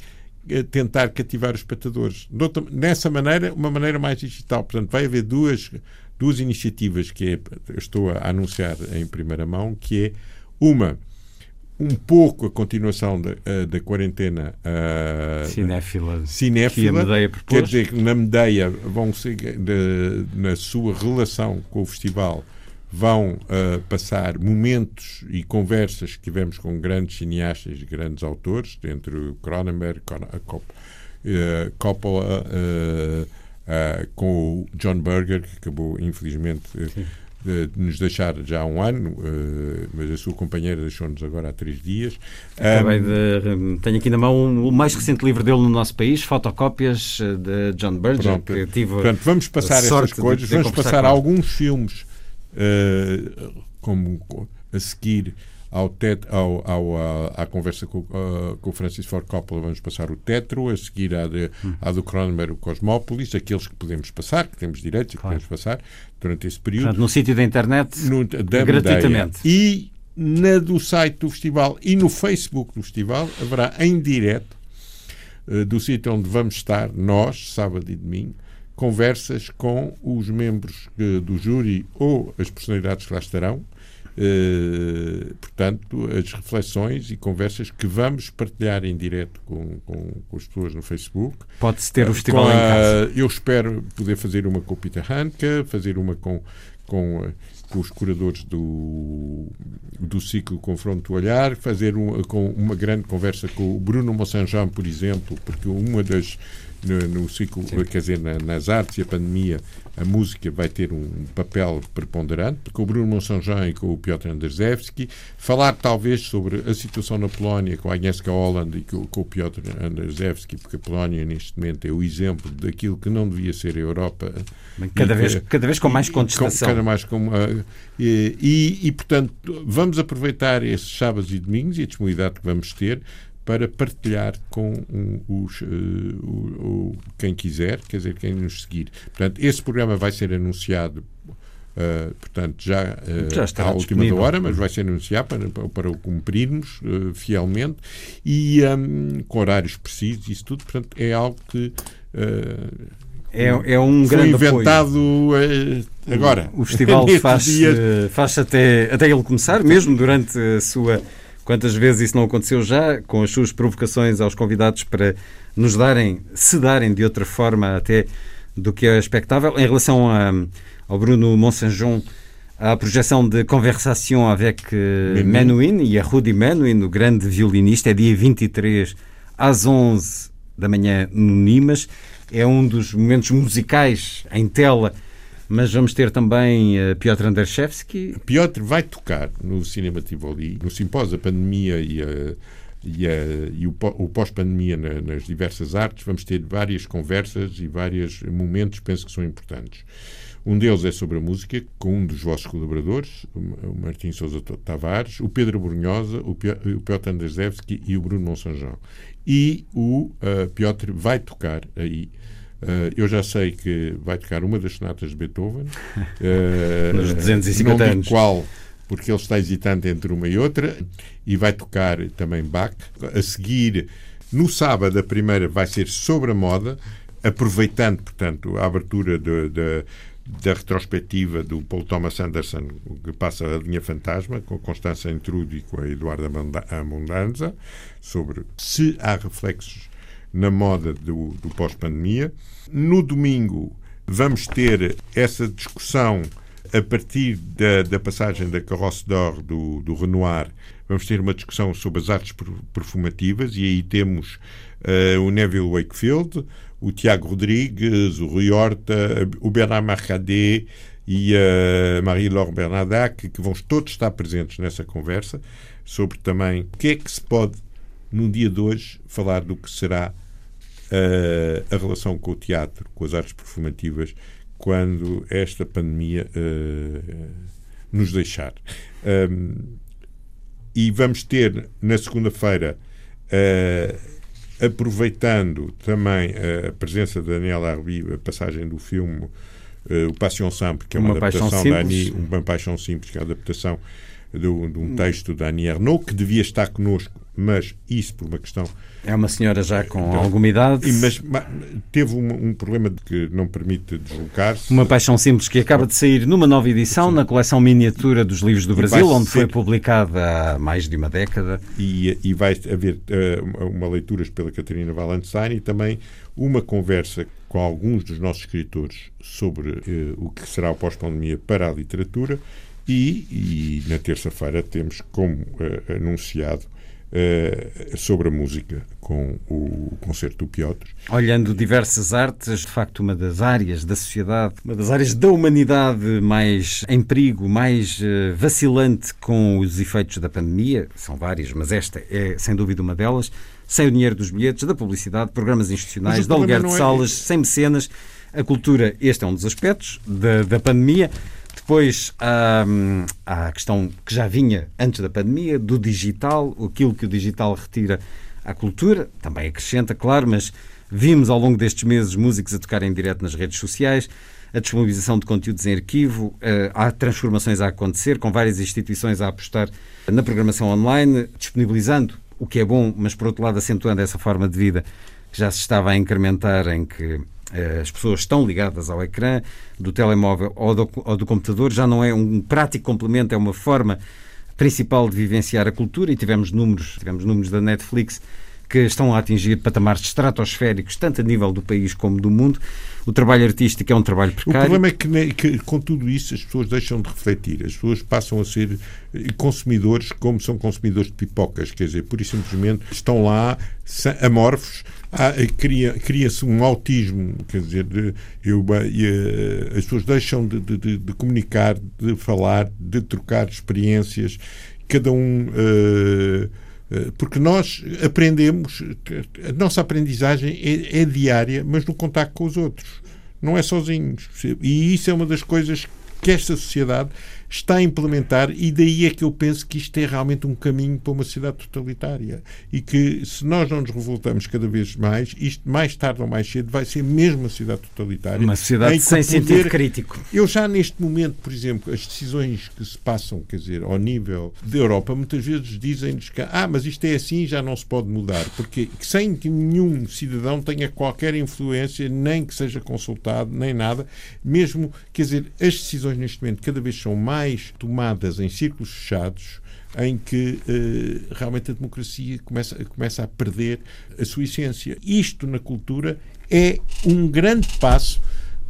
tentar cativar os espectadores. Outra- nessa maneira, uma maneira mais digital. Portanto, vai haver duas, duas iniciativas que é, eu estou a anunciar em primeira mão, que é uma um pouco a continuação da, eh, da quarentena eh, Cinéfila. cinéfila. Que Quer dizer que na Medeia vão ser, de- na sua relação com o festival vão eh, passar momentos e conversas que tivemos com grandes cineastas e grandes autores, entre o Cronenberg, Coppola, eh, com o John Berger, que acabou, infelizmente, eh, de de nos deixar já há um ano, eh, mas a sua companheira deixou-nos agora há três dias. Acabei de, tenho aqui na mão o mais recente livro dele no nosso país, fotocópias eh, de John Berger, Pronto. que tive Portanto, vamos passar essas de coisas, poder vamos conversar passar alguns filmes eh, como a seguir ao tet, ao, ao, à, à conversa com, ah, com o Francis Ford Coppola, vamos passar o Tetro, a seguir à, de, Hum. à do Cronenberg, o Cosmópolis, aqueles que podemos passar, que temos direitos e que Claro. podemos passar durante esse período. Portanto, no sítio da internet, no, da gratuitamente. Medeia. E na do site do festival e no Facebook do festival haverá em direto eh, do sítio onde vamos estar, nós, sábado e domingo, conversas com os membros eh, do júri ou as personalidades que lá estarão. Eh, portanto, as reflexões e conversas que vamos partilhar em direto com, com, com as pessoas no Facebook. pode-se ter o Com festival em a- casa. Eu espero poder fazer uma com o Peter Hanke, fazer uma com, com, eh, com os curadores do, do ciclo Confronto do Olhar, fazer um, com uma grande conversa com o Bruno Mossanjan, por exemplo, porque uma das. No, no ciclo, quer dizer, na- nas artes e a pandemia, a música vai ter um papel preponderante, com o Bruno Mossanjan e com o Piotr Anderzewski, falar talvez sobre a situação na Polónia com a Agnieszka Holland e com, com o Piotr Anderzewski, porque a Polónia neste momento é o exemplo daquilo que não devia ser a Europa. Cada E vez, que- cada vez com mais contestação. cada mais com, ah, e, e, e, portanto, vamos aproveitar esses sábados e domingos e a disponibilidade que vamos ter para partilhar com um, os, eh, o, o- quem quiser, quer dizer, quem nos seguir. Portanto, esse programa vai ser anunciado, eh, portanto, já, eh, Já estará à última disponível. hora, mas vai ser anunciado para, para, o cumprirmos fielmente e hum, com horários precisos, isso tudo, portanto, é algo que É, é um foi grande apoio. inventado eh, agora. O festival <laughs> Nestes faz, dias. eh, faz até, até ele começar, mesmo durante a sua Quantas vezes isso não aconteceu já, com as suas provocações aos convidados para nos darem, se darem de outra forma até do que é expectável. Em relação a, ao Bruno Monsanjon, a projeção de Conversation avec uh, Menuhin e a Rudy Menuhin, o grande violinista, é dia 23 às 11 da manhã no Nimas. É um dos momentos musicais em tela mas vamos ter também uh, Piotr Anderszewski. Piotr vai tocar no Cinema Tivoli, no simpósio, a pandemia e, a, e, a, e o, o pós-pandemia na, nas diversas artes. Vamos ter várias conversas e vários momentos, penso que são importantes. Um deles é sobre a música, com um dos vossos colaboradores, o Martim Sousa Tavares, o Pedro Brunhosa, o Piotr Anderszewski e o Bruno Monsanjão. E o uh, Piotr vai tocar aí Uh, eu já sei que vai tocar uma das sonatas de Beethoven. Uh, Nos 250 não anos. qual, porque ele está hesitante entre uma e outra. E vai tocar também Bach. A seguir, no sábado, a primeira vai ser sobre a moda, aproveitando, portanto, a abertura de, de da retrospectiva do Paul Thomas Anderson, que passa a linha fantasma, com a Constança Intrude e com a Eduarda Amundanza, sobre se há reflexos na moda do, do pós-pandemia. No domingo vamos ter essa discussão a partir da, da passagem da Carrosse d'Or do, do Renoir. Vamos ter uma discussão sobre as artes perfumativas e aí temos uh, o Neville Wakefield, o Tiago Rodrigues, o Rui Horta, o Bernard Marcadet e a Marie-Laure Bernardac, que vão todos estar presentes nessa conversa sobre também o que é que se pode, no dia de hoje, falar do que será a relação com o teatro, com as artes performativas, quando esta pandemia uh, nos deixar. E vamos ter na segunda-feira, aproveitando também a presença da Daniela Arbi, a passagem do filme uh, O Passion Simple, que é uma, uma adaptação da Annie, Uma Paixão Simples, que é a adaptação de um texto da Annie Ernaux, que devia estar connosco, mas isso por uma questão é uma senhora já com então, alguma idade. Mas, mas teve um, um, problema de que não permite deslocar-se. Uma paixão simples que acaba de sair numa nova edição na coleção miniatura dos livros do e Brasil, onde ser... foi publicada há mais de uma década. E, e vai haver uh, uma leitura pela Catarina Valenstein e também uma conversa com alguns dos nossos escritores sobre uh, o que será o pós-pandemia para a literatura. E, e na terça-feira temos, como uh, anunciado, uh, sobre a música com o concerto do Piotr. Olhando diversas artes, de facto, uma das áreas da sociedade, uma das áreas da humanidade mais em perigo, mais uh, vacilante com os efeitos da pandemia, são várias, mas esta é sem dúvida uma delas, sem o dinheiro dos bilhetes, da publicidade, programas institucionais, de aluguer de é salas, é... sem mecenas. A cultura, este é um dos aspectos da, da pandemia. Depois há, há a questão que já vinha antes da pandemia, do digital, aquilo que o digital retira à cultura, também acrescenta, claro, mas vimos ao longo destes meses músicos a tocarem direto nas redes sociais, a disponibilização de conteúdos em arquivo, eh, há transformações a acontecer, com várias instituições a apostar na programação online, disponibilizando o que é bom, mas por outro lado acentuando essa forma de vida que já se estava a incrementar, em que as pessoas estão ligadas ao ecrã do telemóvel ou do, ou do, computador, já não é um prático complemento, é uma forma principal de vivenciar a cultura e tivemos números, tivemos números da Netflix que estão a atingir patamares estratosféricos, tanto a nível do país como do mundo. O trabalho artístico é um trabalho precário. O problema é que, que, com tudo isso, as pessoas deixam de refletir. As pessoas passam a ser eh, consumidores como são consumidores de pipocas. Quer dizer, pura e simplesmente estão lá amorfos cria-se cria um autismo, quer dizer, de, eu, e, as pessoas deixam de, de, de, comunicar, de falar, de trocar experiências, cada um. Uh, porque nós aprendemos, a nossa aprendizagem é, é, diária, mas no contato com os outros, não é sozinhos. E isso é uma das coisas que esta sociedade está a implementar e daí é que eu penso que isto é realmente um caminho para uma sociedade totalitária e que se nós não nos revoltamos cada vez mais, isto mais tarde ou mais cedo vai ser mesmo uma sociedade totalitária. Uma sociedade sem poder, sentido crítico. Eu já neste momento, por exemplo, as decisões que se passam, quer dizer, ao nível da Europa, muitas vezes dizem-nos que ah, mas isto é assim já não se pode mudar, porque sem que nenhum cidadão tenha qualquer influência, nem que seja consultado, nem nada, mesmo, quer dizer, as decisões decisões neste momento cada vez são mais tomadas em círculos fechados, em que eh, realmente a democracia começa, começa a perder a sua essência. Isto na cultura é um grande passo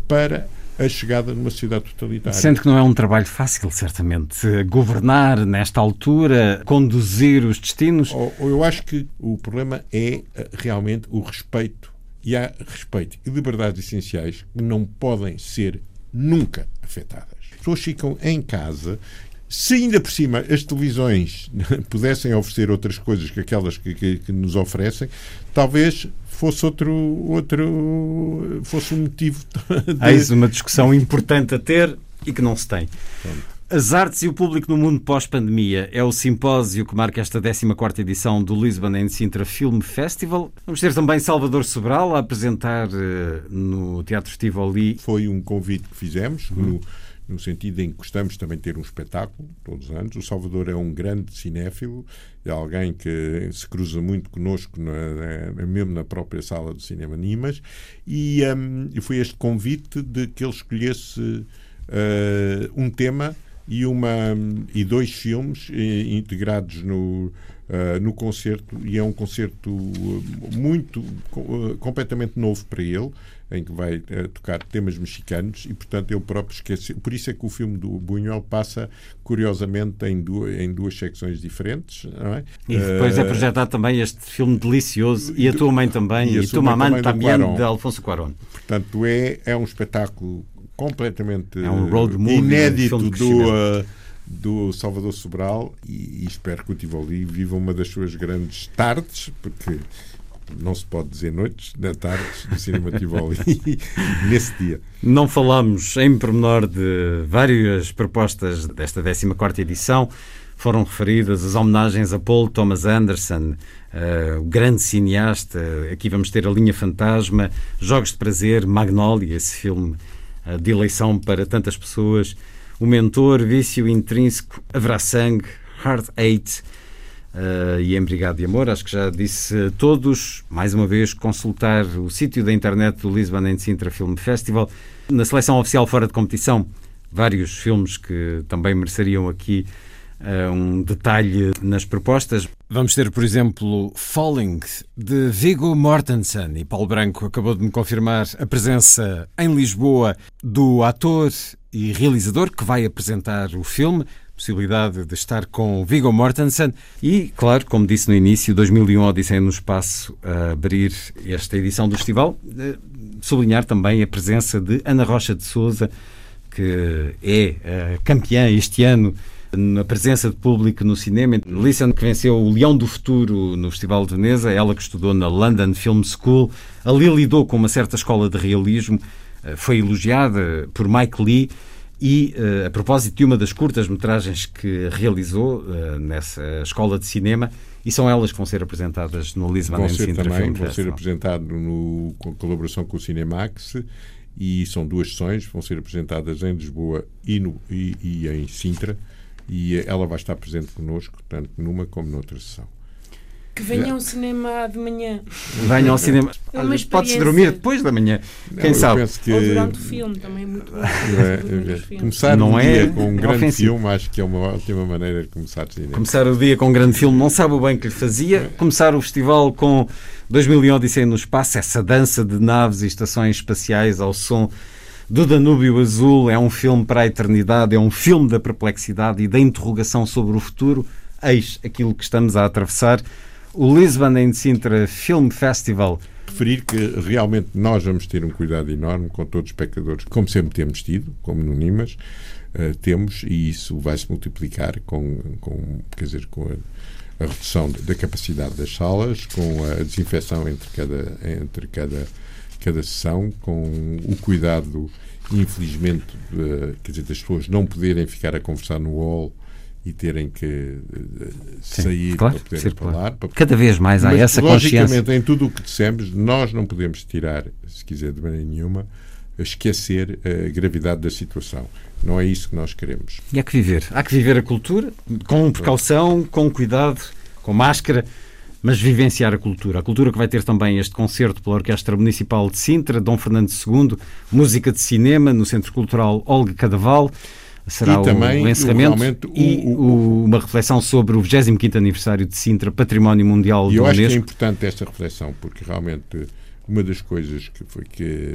para a chegada de uma sociedade totalitária. Sendo que não é um trabalho fácil, certamente, governar nesta altura, conduzir os destinos. Eu acho que o problema é eh, realmente o respeito. E há respeito e liberdades essenciais que não podem ser nunca afetadas. As pessoas ficam em casa se ainda por cima as televisões <laughs> pudessem oferecer outras coisas que aquelas que, que, que, nos oferecem, talvez fosse outro, outro fosse um motivo. <laughs> De... Eis uma discussão importante a ter e que não se tem. As artes e o público no mundo pós-pandemia é o simpósio que marca esta 14 edição do Lisbon and Sintra Film Festival. Vamos ter também Salvador Sobral a apresentar uh, no Teatro Tivoli. Foi um convite que fizemos uhum. no no sentido em que gostamos também de ter um espetáculo todos os anos. O Salvador é um grande cinéfilo, é alguém que se cruza muito connosco, na, na, mesmo na própria sala do Cinema Nimas, e, um, e foi este convite de que ele escolhesse uh, um tema e, uma, e dois filmes eh, integrados no, uh, no concerto, e é um concerto muito, uh, completamente novo para ele, em que vai uh, tocar temas mexicanos e, portanto, ele próprio esquece. Por isso é que o filme do Buñuel passa, curiosamente, em duas, em duas secções diferentes. É? E depois uh, é projetado também este filme delicioso e a tua mãe também, e, e tu mamãe também, de Alfonso Cuarón. Portanto, é, é um espetáculo completamente é um movie, inédito um do, uh, do Salvador Sobral e, e espero que o Tivoli viva uma das suas grandes tardes, porque não se pode dizer noites, da tarde do Cinema Tivoli <laughs> nesse dia. Não falamos em pormenor de várias propostas desta 14 edição. Foram referidas as homenagens a Paul Thomas Anderson, uh, o grande cineasta. Aqui vamos ter A Linha Fantasma, Jogos de Prazer, Magnolia, esse filme uh, de eleição para tantas pessoas. O Mentor, Vício Intrínseco, Haverá Sangue, Heart Eight uh, e em Brigado de Amor. Acho que já disse a todos, mais uma vez, consultar o sítio da internet do Lisbon and Sintra Film Festival. Na seleção oficial fora de competição, vários filmes que também mereceriam aqui uh, um detalhe nas propostas. Vamos ter, por exemplo, Falling, de Viggo Mortensen. E Paulo Branco acabou de me confirmar a presença em Lisboa do ator e realizador que vai apresentar o filme possibilidade de estar com Viggo Mortensen e, claro, como disse no início, 2001 Odisseia no Espaço a abrir esta edição do festival. Eh, sublinhar também a presença de Ana Rocha de Souza, que é campeã este ano na presença de público no cinema. Listen, que venceu o Leão do Futuro no Festival de Veneza, ela que estudou na London Film School, ali lidou com uma certa escola de realismo, eh, foi elogiada por Mike Lee e, uh, a propósito de uma das curtas-metragens que realizou uh, nessa escola de cinema, e são elas que vão ser apresentadas no Lisbon vão ser também, Vão ser apresentadas com colaboração com o Cinemax e são duas sessões, vão ser apresentadas em Lisboa e, no, e, e em Sintra e ela vai estar presente connosco, tanto numa como noutra sessão. Que venha ao cinema de manhã. Venha ao cinema. <laughs> É Pode-se dormir depois da manhã. Não, Quem sabe? Que... Ou durante o filme, também é muito bom. É, é, começar não um é dia com um grande ofensivo. filme, acho que é uma ótima maneira de começar o cinema. Começar o dia com um grande filme, não sabe o bem que lhe fazia. Começar o festival com 2001 Odisseia no Espaço, essa dança de naves e estações espaciais ao som do Danúbio Azul. É um filme para a eternidade, é um filme da perplexidade e da interrogação sobre o futuro. Eis aquilo que estamos a atravessar o Lisbon em Sintra Film Festival. Referir que realmente nós vamos ter um cuidado enorme com todos os espectadores, como sempre temos tido, como no Nimas, uh, temos, e isso vai se multiplicar com, com, quer dizer, com a, a redução da capacidade das salas, com a desinfecção entre cada, entre cada, cada sessão, com o cuidado, infelizmente, quer dizer, das pessoas não poderem ficar a conversar no hall e terem que sair Sim, claro, para poderem falar. Para... Cada vez mais há Mas, essa logicamente, consciência. Logicamente, em tudo o que dissemos, nós não podemos tirar, se quiser, de maneira nenhuma, esquecer a gravidade da situação. Não é isso que nós queremos. E há que viver. Há que viver a cultura com precaução, com cuidado, com máscara, mas vivenciar a cultura. A cultura que vai ter também este concerto pela Orquestra Municipal de Sintra, Dom Fernando II, música de cinema no Centro Cultural Olga Cadaval. Será E também, o encerramento e o- o- uma reflexão sobre o 25º aniversário de Sintra, Património Mundial E do eu acho que é importante esta reflexão, porque realmente uma das coisas que foi que,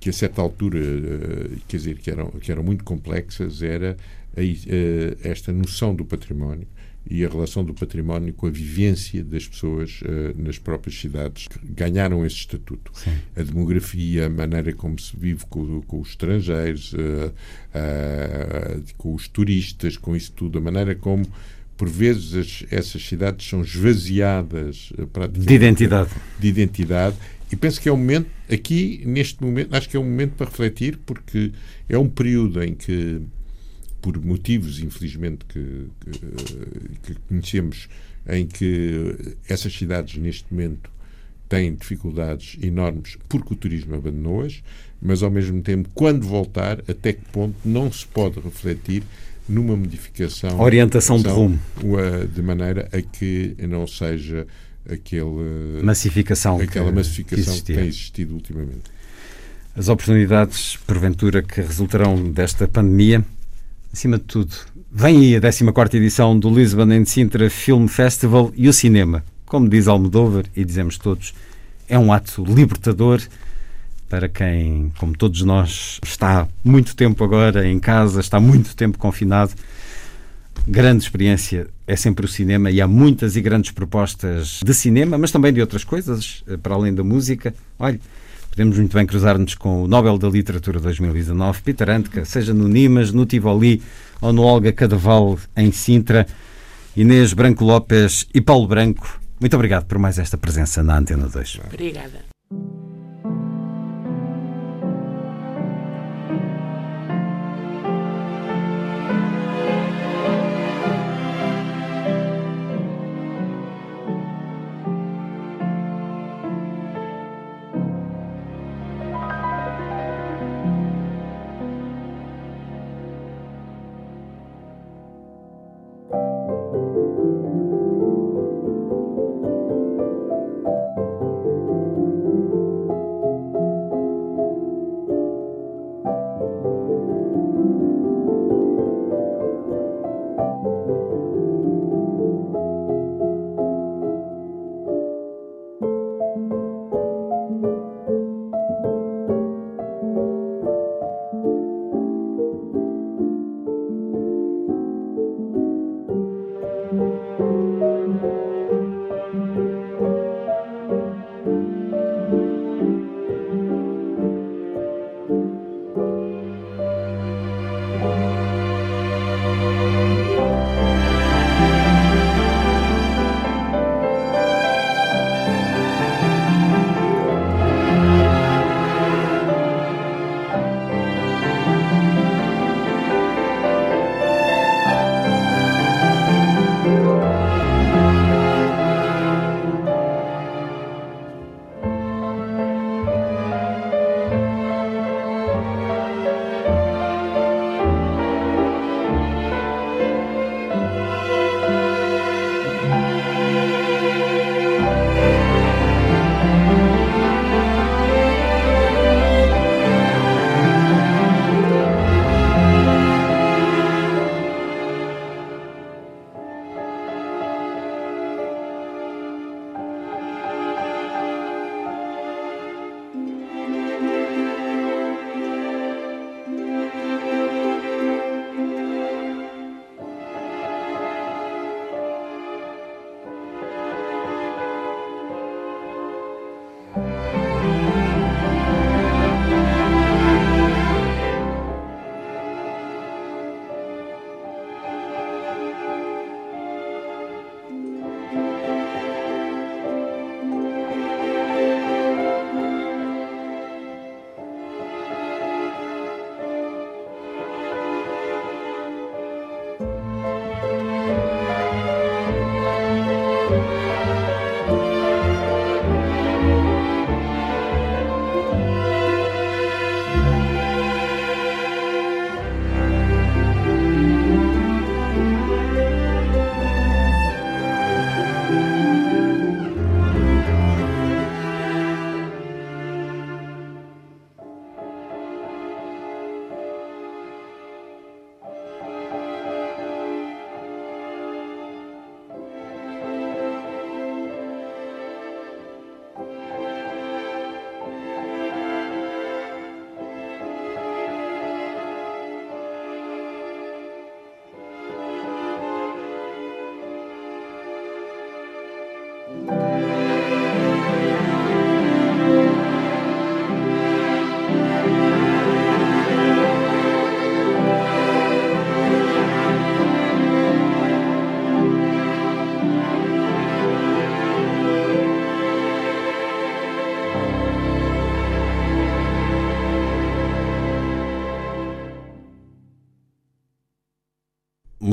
que a certa altura, eh, quer dizer, que eram, que eram muito complexas, era a i- eh, esta noção do património e a relação do património com a vivência das pessoas eh, nas próprias cidades que ganharam esse estatuto. A demografia, a maneira como se vive com, com os estrangeiros, eh, eh, com os turistas, com isso tudo, a maneira como por vezes as- essas cidades são esvaziadas De identidade. de identidade e penso que é um momento aqui neste momento acho que é um momento para refletir porque é um período em que por motivos infelizmente que, que, que conhecemos em que essas cidades neste momento têm dificuldades enormes porque o turismo abandonou-as mas ao mesmo tempo quando voltar até que ponto não se pode refletir numa modificação Orientação de rumo. uh, de maneira a que não seja aquele Massificação que- aquela que massificação que, tem existido ultimamente. as oportunidades, porventura, que resultarão desta pandemia. Acima de tudo, vem aí a 14 edição do Lisbon and Sintra Film Festival e o cinema. Como diz Almodóvar, e dizemos todos, é um ato libertador para quem, como todos nós, está muito tempo agora em casa, está muito tempo confinado. Grande experiência é sempre o cinema e há muitas e grandes propostas de cinema, mas também de outras coisas, eh, para além da música. Olha, podemos muito bem cruzar-nos com o Nobel da Literatura 2019, Peter Handke, seja no Nimas, no Tivoli ou no Olga Cadaval em Sintra. Inês Branco Lopes e Paulo Branco, muito obrigado por mais esta presença na Antena 2. Obrigada.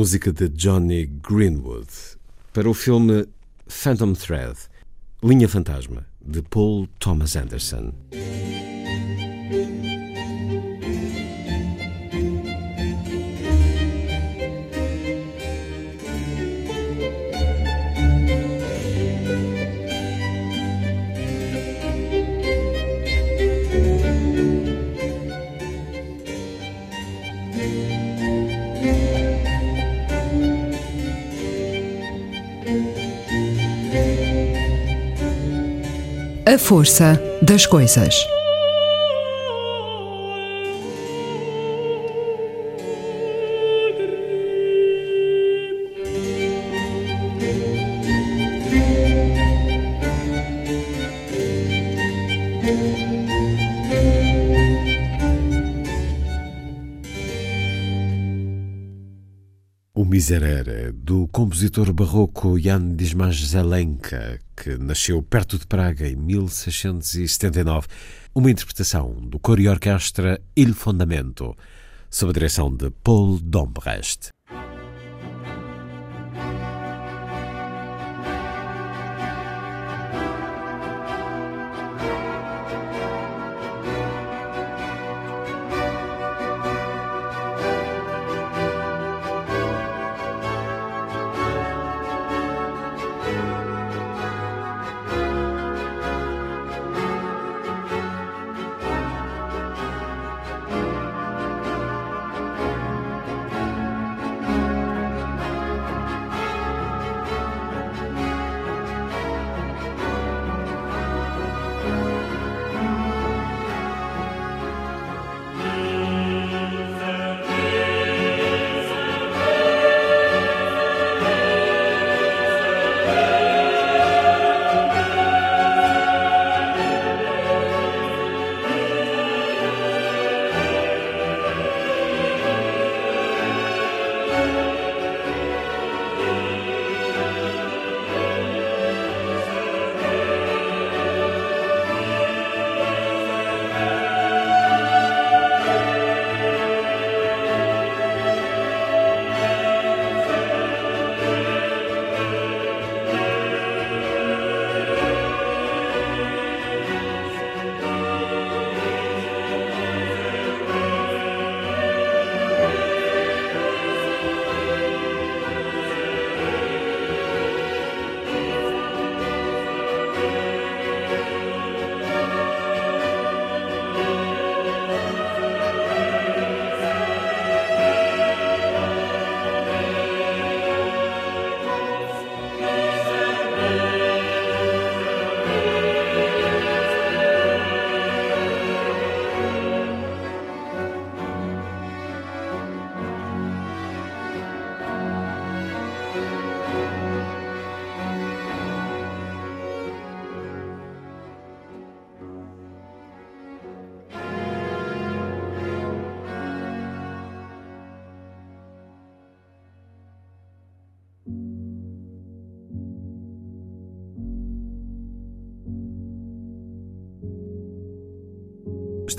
Música de Johnny Greenwood, para o filme Phantom Thread, Linha Fantasma, de Paul Thomas Anderson. Força das coisas. O Miserere, compositor barroco Jan Dismas Zelenka, que nasceu perto de Praga em 1679, uma interpretação do coro e orquestra Il Fondamento, sob a direção de Paul Dombrecht.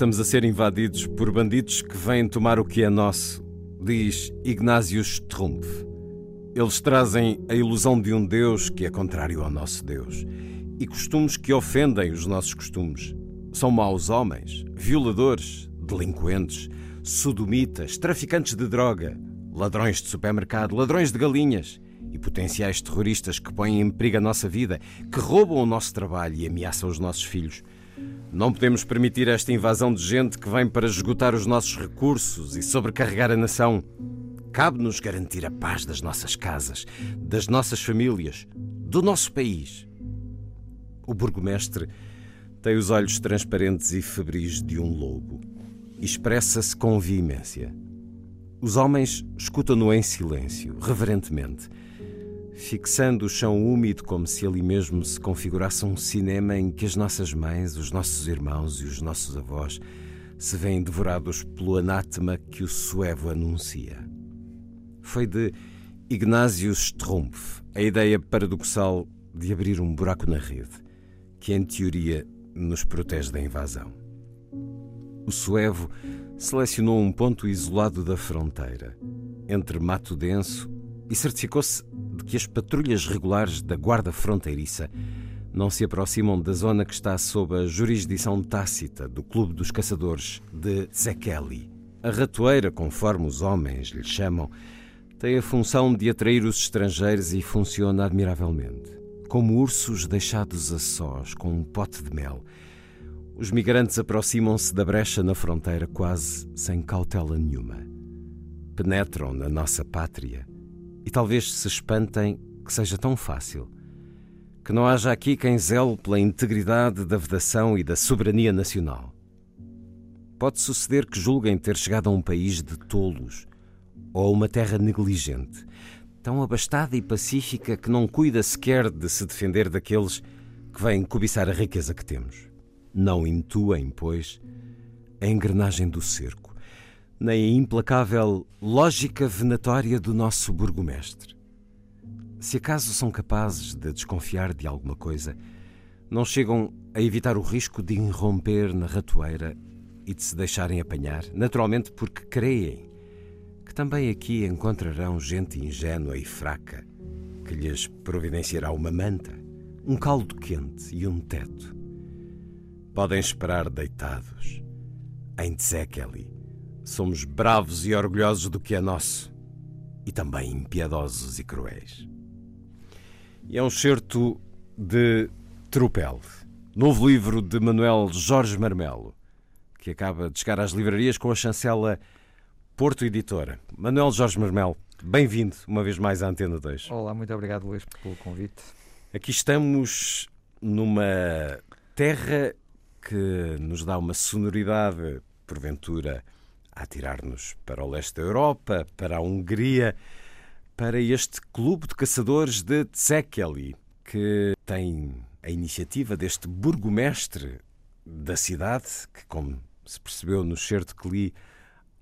Estamos a ser invadidos por bandidos que vêm tomar o que é nosso, diz Ignatius Strumpf. Eles trazem a ilusão de um Deus que é contrário ao nosso Deus e costumes que ofendem os nossos costumes. São maus homens, violadores, delinquentes, sodomitas, traficantes de droga, ladrões de supermercado, ladrões de galinhas e potenciais terroristas que põem em perigo a nossa vida, que roubam o nosso trabalho e ameaçam os nossos filhos. Não podemos permitir esta invasão de gente que vem para esgotar os nossos recursos e sobrecarregar a nação. Cabe-nos garantir a paz das nossas casas, das nossas famílias, do nosso país. O burgomestre tem os olhos transparentes e febris de um lobo. Expressa-se com veemência. Os homens escutam-no em silêncio, reverentemente fixando o chão úmido como se ali mesmo se configurasse um cinema em que as nossas mães, os nossos irmãos e os nossos avós se veem devorados pelo anátema que o suevo anuncia. Foi de Ignatius Strumpf a ideia paradoxal de abrir um buraco na rede, que em teoria nos protege da invasão. O suevo selecionou um ponto isolado da fronteira, entre mato denso, e certificou-se de que as patrulhas regulares da Guarda Fronteiriça não se aproximam da zona que está sob a jurisdição tácita do Clube dos Caçadores de Zekeli. A ratoeira, conforme os homens lhe chamam, tem a função de atrair os estrangeiros e funciona admiravelmente. Como ursos deixados a sós com um pote de mel, os migrantes aproximam-se da brecha na fronteira quase sem cautela nenhuma. Penetram na nossa pátria e talvez se espantem que seja tão fácil. Que não haja aqui quem zele pela integridade da vedação e da soberania nacional. Pode suceder que julguem ter chegado a um país de tolos ou a uma terra negligente, tão abastada e pacífica que não cuida sequer de se defender daqueles que vêm cobiçar a riqueza que temos. Não intuem, pois, a engrenagem do cerco, nem a implacável lógica venatória do nosso burgomestre. Se acaso são capazes de desconfiar de alguma coisa, não chegam a evitar o risco de irromper na ratoeira e de se deixarem apanhar, naturalmente porque creem que também aqui encontrarão gente ingênua e fraca que lhes providenciará uma manta, um caldo quente e um teto. Podem esperar deitados. Em Tzekeli, somos bravos e orgulhosos do que é nosso e também impiedosos e cruéis. E é um certo de Trupel, novo livro de Manuel Jorge Marmelo, que acaba de chegar às livrarias com a chancela Porto Editora. Manuel Jorge Marmelo, bem-vindo uma vez mais à Antena 2. Olá, muito obrigado, Luís, pelo convite. Aqui estamos numa terra que nos dá uma sonoridade, porventura, a tirar-nos para o leste da Europa, para a Hungria, para este clube de caçadores de Tsekeli, que tem a iniciativa deste burgomestre da cidade, que, como se percebeu no certo que li,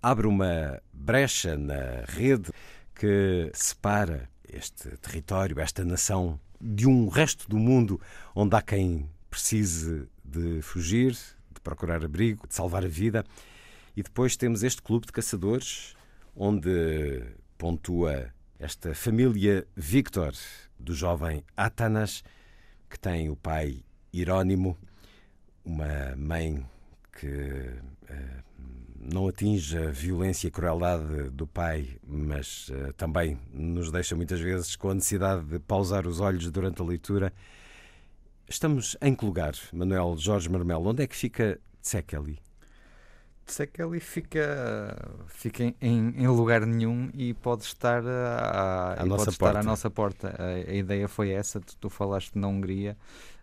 abre uma brecha na rede que separa este território, esta nação, de um resto do mundo onde há quem precise de fugir, de procurar abrigo, de salvar a vida. E depois temos este clube de caçadores, onde pontua esta família Victor, do jovem Atanas, que tem o pai Irónimo, uma mãe que uh, não atinge a violência e crueldade do pai, mas uh, também nos deixa muitas vezes com a necessidade de pausar os olhos durante a leitura. Estamos em que lugar, Manuel Jorge Marmelo? Onde é que fica Tsekeli? Tsekeli fica, fica em, em, lugar nenhum e pode estar, a, à, nossa pode estar à nossa porta. A, a, ideia foi essa, tu, tu falaste na Hungria.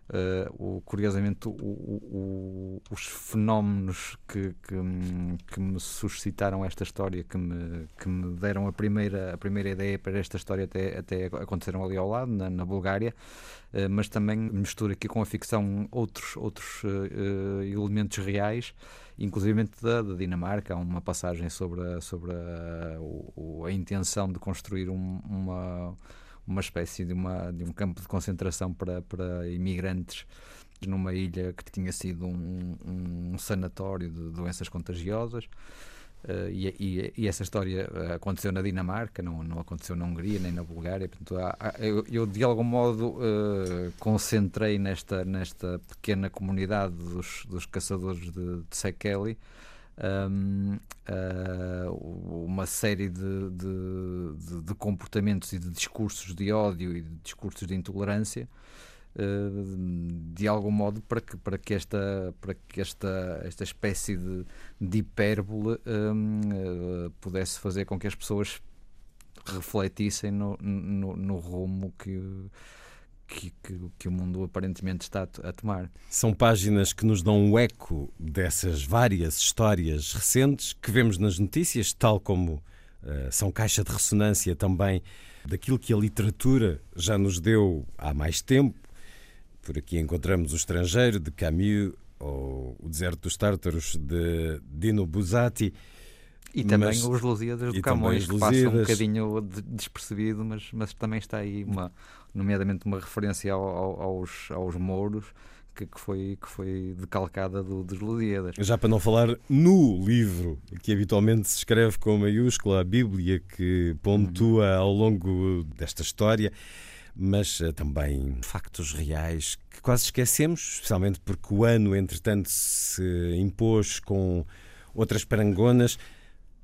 Uh, o, curiosamente, o, o, os fenómenos que, que, que, me suscitaram esta história, que me, que me deram a primeira, a primeira ideia para esta história, até, até aconteceram ali ao lado, na, na Bulgária, uh, mas também mistura aqui com a ficção outros, outros uh, elementos reais, inclusive da, da, Dinamarca. Há uma passagem sobre a, sobre a, a intenção de construir um, uma uma espécie de, uma, de um campo de concentração para, para imigrantes numa ilha que tinha sido um, um sanatório de doenças contagiosas. Uh, e, e, e, essa história aconteceu na Dinamarca, não, não aconteceu na Hungria nem na Bulgária. Portanto, há, eu, eu, de algum modo, uh, concentrei nesta, nesta pequena comunidade dos, dos caçadores de, de Sekeli um, uh, uma série de, de, de, comportamentos e de discursos de ódio e de discursos de intolerância. Uh, de algum modo para que, para que, esta, para que esta, esta espécie de, de hipérbole uh, pudesse fazer com que as pessoas refletissem no, no, no rumo que, que, que, que, o mundo aparentemente está a tomar. São páginas que nos dão um eco dessas várias histórias recentes que vemos nas notícias, tal como uh, são caixa de ressonância também daquilo que a literatura já nos deu há mais tempo. Por aqui encontramos O Estrangeiro, de Camus, ou O Deserto dos Tártaros, de Dino Buzzati. E também mas, os Lusíadas do Camões, que passa um bocadinho despercebido, mas, mas também está aí, uma, nomeadamente, uma referência ao, ao, aos, aos mouros, que, que, foi, que foi decalcada do, dos Lusíadas. Já para não falar no livro, que habitualmente se escreve com maiúscula, a Bíblia que pontua ao longo desta história, mas uh, também factos reais que quase esquecemos, especialmente porque o ano, entretanto, se impôs com outras parangonas.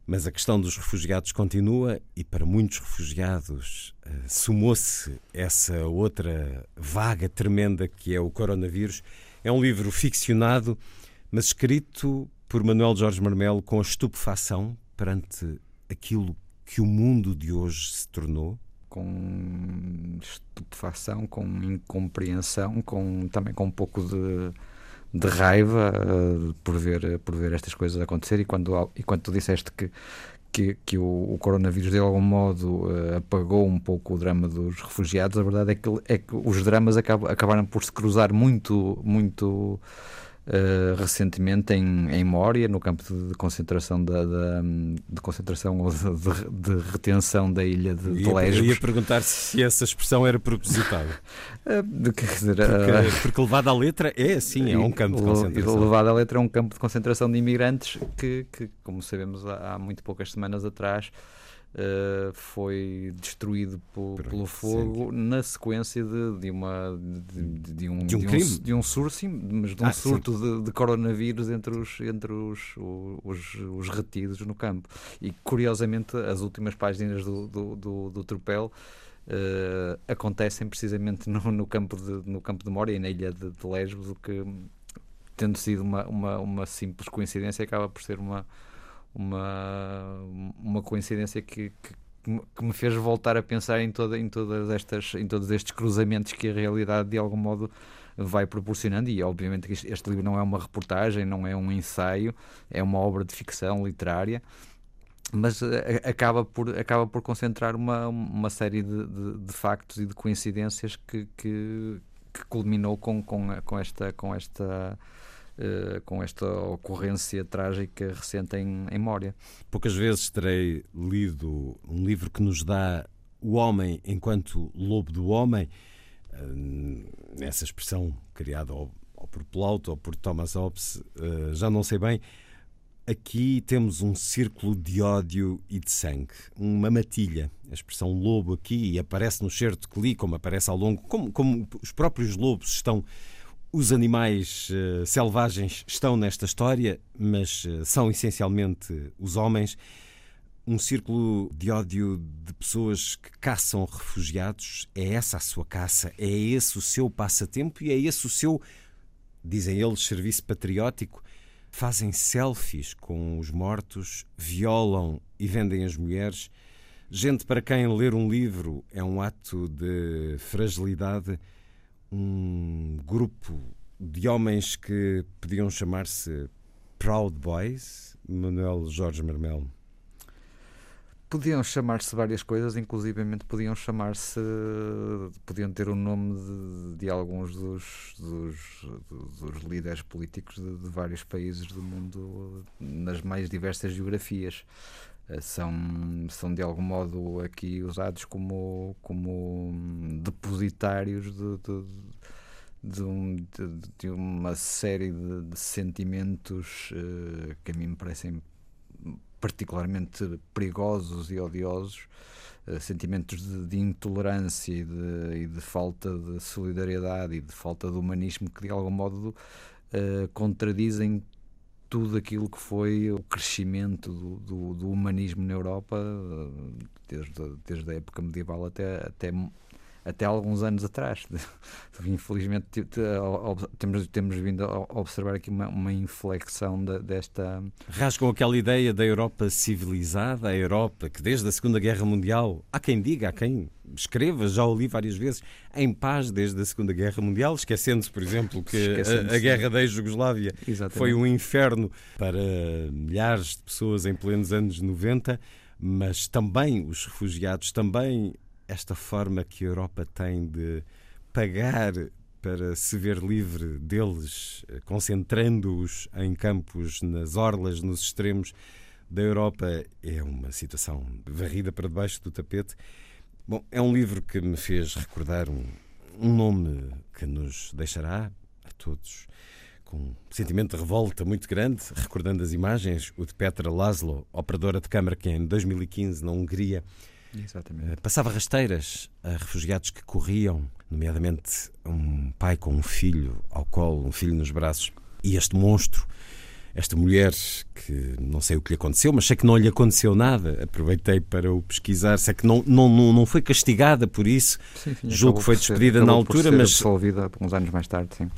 Mas a questão dos refugiados continua e para muitos refugiados uh, sumou-se essa outra vaga tremenda que é o coronavírus. É um livro ficcionado, mas escrito por Manuel Jorge Marmelo com estupefação perante aquilo que o mundo de hoje se tornou. Com estupefação, com incompreensão, com, também com um pouco de de raiva uh, por, ver, por ver estas coisas acontecer. E quando, e quando tu disseste que, que, que o, o, coronavírus de algum modo uh, apagou um pouco o drama dos refugiados, a verdade é que, é que os dramas acabam, acabaram por se cruzar muito, muito uh, recentemente em, em Mória, no campo de, concentração da, da, de concentração ou de, de, de, retenção da ilha de, de Lesbos. Eu ia perguntar se essa expressão era propositada. <laughs> uh, quer dizer, porque, porque levada à letra é assim, é um campo de concentração. Levada à letra é um campo de concentração de imigrantes que, que como sabemos há, há muito poucas semanas atrás, Uh, foi destruído po, pelo fogo na sequência de, de, uma, de, de um, de um, de um, de um surto, mas de um ah, surto de, coronavírus entre, os, entre os, os, os, retidos no campo. E curiosamente, as últimas páginas do, do, do, do Tropel. Uh, acontecem precisamente no, no, campo de, no campo de Moria e na ilha de, de Lesbos, o que, tendo sido uma, uma, uma simples coincidência, acaba por ser uma, uma, uma coincidência que, que, que, me fez voltar a pensar em, toda, em, todas estas, em todos estes cruzamentos que a realidade de algum modo vai proporcionando. E obviamente que este livro não é uma reportagem, não é um ensaio, é uma obra de ficção literária. Mas eh, acaba por, acaba por concentrar uma, uma série de, de, de factos e de coincidências que, que, que culminou com, com, com esta, com esta uh, com esta ocorrência trágica recente em, em Mória. Poucas vezes terei lido um livro que nos dá o homem enquanto lobo do homem, uh, essa expressão criada ou, ou, por Plauto ou por Thomas Hobbes, uh, já não sei bem. Aqui temos um círculo de ódio e de sangue, uma matilha. A expressão lobo aqui aparece no certo que li, como aparece ao longo, como, como os próprios lobos estão os animais uh, selvagens estão nesta história, mas uh, são essencialmente os homens. Um círculo de ódio de pessoas que caçam refugiados. É essa a sua caça, é esse o seu passatempo e é esse o seu, dizem eles, serviço patriótico. Fazem selfies com os mortos, violam e vendem as mulheres. Gente para quem ler um livro é um ato de fragilidade um grupo de homens que podiam chamar-se Proud Boys, Manuel Jorge Marmelo? Podiam chamar-se várias coisas, inclusivamente podiam chamar-se, podiam ter o nome de, de alguns dos, dos, dos, líderes políticos de, de vários países do mundo nas mais diversas geografias. Eh, são, são de algum modo aqui usados como, como depositários de, de, de, um, de, uma série de, sentimentos uh, que a mim me parecem particularmente perigosos e odiosos, uh, sentimentos de, intolerância e e de, falta de solidariedade e de falta de humanismo que de algum modo uh, contradizem tudo aquilo que foi o crescimento do, do, do humanismo na Europa, desde, desde a época medieval até, até até alguns anos atrás. <laughs> Infelizmente temos, temos vindo a observar aqui uma, uma inflexão de, desta. Rasgam aquela ideia da Europa civilizada, a Europa que desde a Segunda Guerra Mundial, há quem diga, há quem escreva, já o li várias vezes, em paz desde a Segunda Guerra Mundial, esquecendo-se, por exemplo, que a, a, guerra da ex-Jugoslávia foi um inferno para milhares de pessoas em plenos anos 90 mas também os refugiados, também esta forma que a Europa tem de pagar para se ver livre deles, eh, concentrando-os em campos, nas orlas, nos extremos da Europa, é uma situação varrida para debaixo do tapete. Bom, é um livro que me fez recordar um, um nome que nos deixará a todos com um sentimento de revolta muito grande, recordando as imagens, o de Petra Laszlo, operadora de câmara que em 2015 na Hungria Exatamente. passava rasteiras a refugiados que corriam, nomeadamente um pai com um filho ao colo, um filho nos braços, e este monstro esta mulher que não sei o que lhe aconteceu, mas sei que não lhe aconteceu nada. Aproveitei para o pesquisar. Sei que não, não, não foi castigada por isso. Sim, sim, Julgo que foi despedida ser, na altura, mas. absolvida uns anos mais tarde, sim.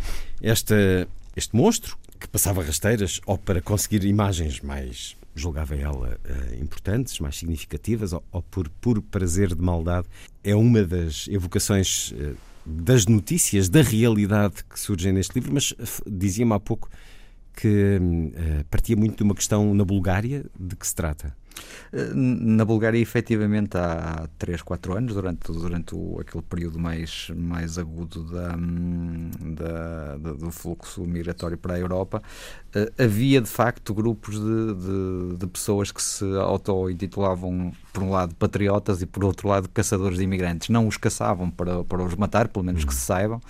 Esta, este monstro que passava rasteiras ou para conseguir imagens mais, julgava ela, uh, importantes, mais significativas, ou, ou, por puro prazer de maldade, é uma das evocações. Uh, das notícias, da realidade que surgem neste livro, mas dizia-me há pouco que uh, partia muito de uma questão na Bulgária. De que se trata? Eh, na Bulgária, efetivamente, há 3, 4 anos, durante, durante o, aquele período mais, mais agudo da, da, da, do fluxo migratório para a Europa, uh, havia de facto grupos de, de, de pessoas que se auto-intitulavam, por um lado, patriotas e por outro lado, caçadores de imigrantes. Não os caçavam para, para os matar, pelo menos que se saibam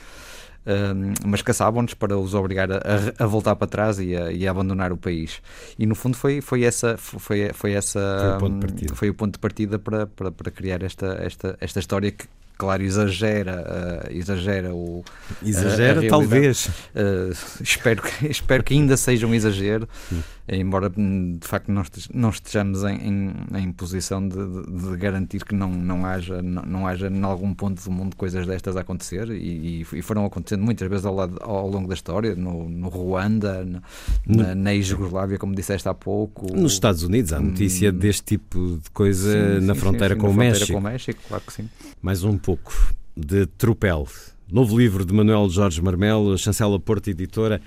mas caçavam-nos para os obrigar a, a, voltar para trás e a, e a, abandonar o país. E no fundo foi, foi essa foi, foi essa foi o ponto de partida, foi o ponto de partida para, para, para criar esta, esta, esta história que claro, exagera, uh, exagera o. Exagera, talvez. Uh, espero, que, <laughs> espero que ainda seja um exagero. Embora hum, de facto não estejamos em, em, em posição de, de, de, garantir que não, não, haja, não, não haja em algum ponto do mundo coisas destas a acontecer e, e foram acontecendo muitas vezes ao, lado, ao longo da história, no, no Ruanda, no, na, na Iugoslávia, como disseste há pouco. Nos Estados Unidos há notícia hum, deste tipo de coisa sim, na, sim, fronteira, sim, com na fronteira com o México. Claro que sim. Mais um pouco de Tropel. Novo livro de Manuel Jorge Marmelo, chancela Porto Editora.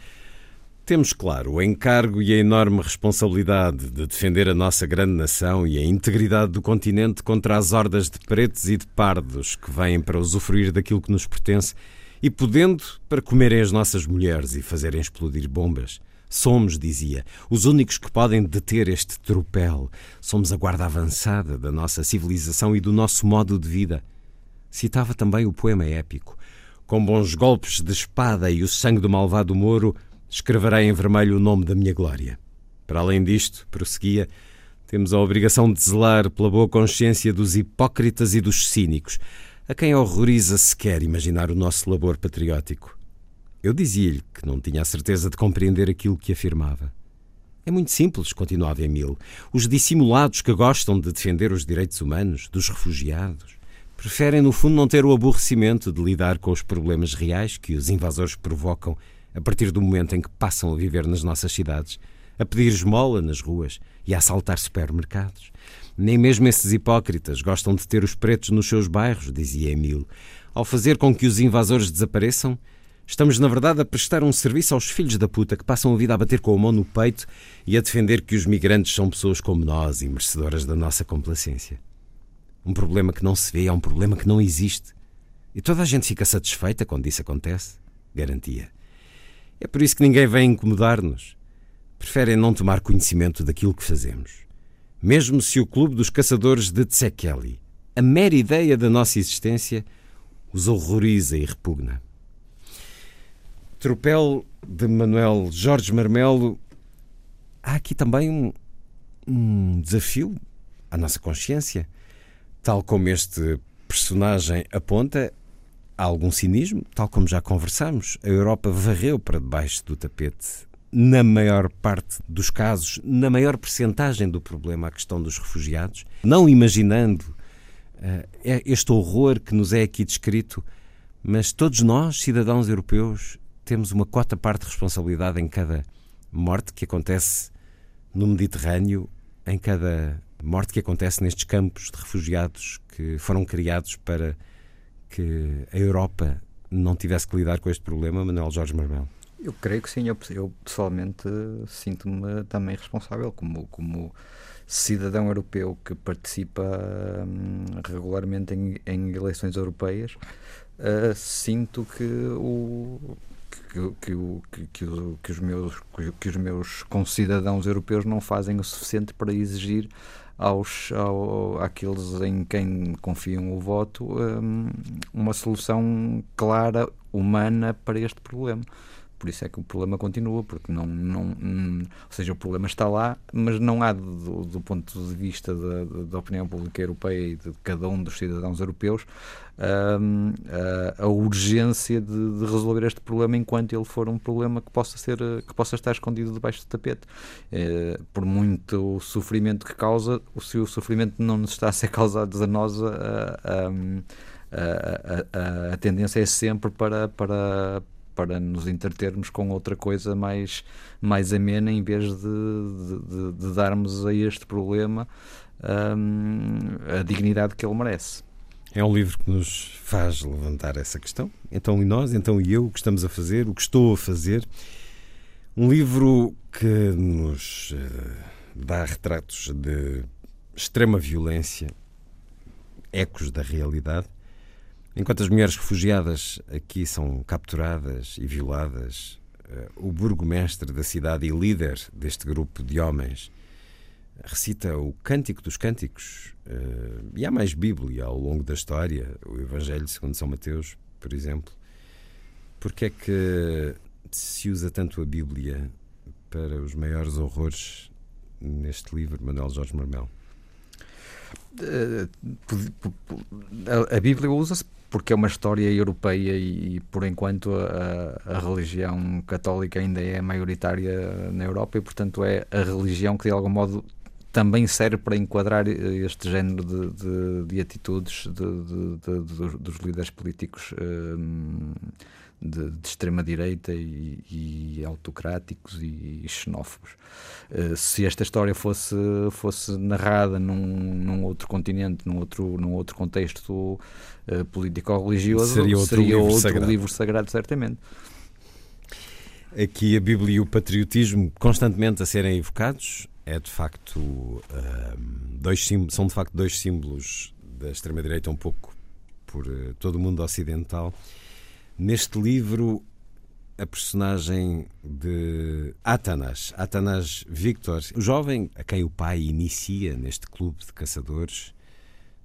Temos, claro, o encargo e a enorme responsabilidade de defender a nossa grande nação e a integridade do continente contra as hordas de pretos e de pardos que vêm para usufruir daquilo que nos pertence e podendo para comerem as nossas mulheres e fazerem explodir bombas. Somos, dizia, os únicos que podem deter este tropel. Somos a guarda avançada da nossa civilização e do nosso modo de vida. Citava também o poema épico. Com bons golpes de espada e o sangue do malvado Moro, escreverei em vermelho o nome da minha glória. Para além disto, prosseguia, temos a obrigação de zelar pela boa consciência dos hipócritas e dos cínicos, a quem horroriza sequer imaginar o nosso labor patriótico. Eu dizia-lhe que não tinha a certeza de compreender aquilo que afirmava. É muito simples, continuava Emil. Os dissimulados que gostam de defender os direitos humanos, dos refugiados, Preferem, no fundo, não ter o aborrecimento de lidar com os problemas reais que os invasores provocam a partir do momento em que passam a viver nas nossas cidades, a pedir esmola nas ruas e a assaltar supermercados. Nem mesmo esses hipócritas gostam de ter os pretos nos seus bairros, dizia Emil. Ao fazer com que os invasores desapareçam, estamos, na verdade, a prestar um serviço aos filhos da puta que passam a vida a bater com a mão no peito e a defender que os migrantes são pessoas como nós e merecedoras da nossa complacência. Um problema que não se vê é um problema que não existe. E toda a gente fica satisfeita quando isso acontece. Garantia. É por isso que ninguém vem incomodar-nos. Preferem não tomar conhecimento daquilo que fazemos. Mesmo se o Clube dos Caçadores de Tsekeli, a mera ideia da nossa existência, os horroriza e repugna. Tropel de Manuel Jorge Marmelo. Há aqui também um, um desafio à nossa consciência. Tal como este personagem aponta, há algum cinismo, tal como já conversamos. A Europa varreu para debaixo do tapete, na maior parte dos casos, na maior percentagem do problema, a questão dos refugiados, não imaginando uh, este horror que nos é aqui descrito, mas todos nós, cidadãos europeus, temos uma cota parte de responsabilidade em cada morte que acontece no Mediterrâneo, em cada morte que acontece nestes campos de refugiados que foram criados para que a Europa não tivesse que lidar com este problema, Manuel Jorge Marmel? Eu creio que sim, eu, eu pessoalmente sinto-me também responsável como, como cidadão europeu que participa hum, regularmente em, em, eleições europeias, uh, sinto que o, que, que, que, que, os meus, que os meus concidadãos europeus não fazem o suficiente para exigir aos, ao, àqueles em quem confiam o voto um, uma solução clara, humana para este problema. Por isso é que o problema continua, porque não, não, ou seja, o problema está lá, mas não há do, do ponto de vista da, da, opinião pública europeia e de cada um dos cidadãos europeus a, a, urgência de, de, resolver este problema enquanto ele for um problema que possa ser que possa estar escondido debaixo do tapete. É, por muito sofrimento que causa, se o sofrimento não nos está a ser causado a nós, a, a, a tendência é sempre para, para para nos entretermos com outra coisa mais, mais amena em vez de, de, de darmos a este problema um, a dignidade que ele merece. É um livro que nos faz levantar essa questão. Então, e nós, então e eu, o que estamos a fazer, o que estou a fazer. Um livro que nos uh, dá retratos de extrema violência, ecos da realidade, Enquanto as mulheres refugiadas aqui são capturadas e violadas, eh, o burgomestre da cidade e líder deste grupo de homens recita o Cântico dos Cânticos. Eh, e há mais Bíblia ao longo da história, o Evangelho segundo São Mateus, por exemplo. Porque é que se usa tanto a Bíblia para os maiores horrores neste livro, Manuel Jorge Marmel? Eh, a Bíblia usa-se porque é uma história europeia e, por enquanto, a, a, religião católica ainda é maioritária na Europa e, portanto, é a religião que, de algum modo, também serve para enquadrar este género de, de, de atitudes de, dos líderes políticos hum, de, de extrema-direita e, e, autocráticos e, e xenófobos. Uh, se esta história fosse, fosse narrada num, num outro continente, num outro, num outro contexto uh, político-religioso, seria outro, seria livro, outro sagrado. livro sagrado, certamente. Aqui a Bíblia e o patriotismo constantemente a serem evocados é de facto uh, dois são de facto dois símbolos da extrema direita um pouco por todo o mundo ocidental Neste livro, a personagem de Atanas, Atanas Victor, o jovem a quem o pai inicia neste clube de caçadores,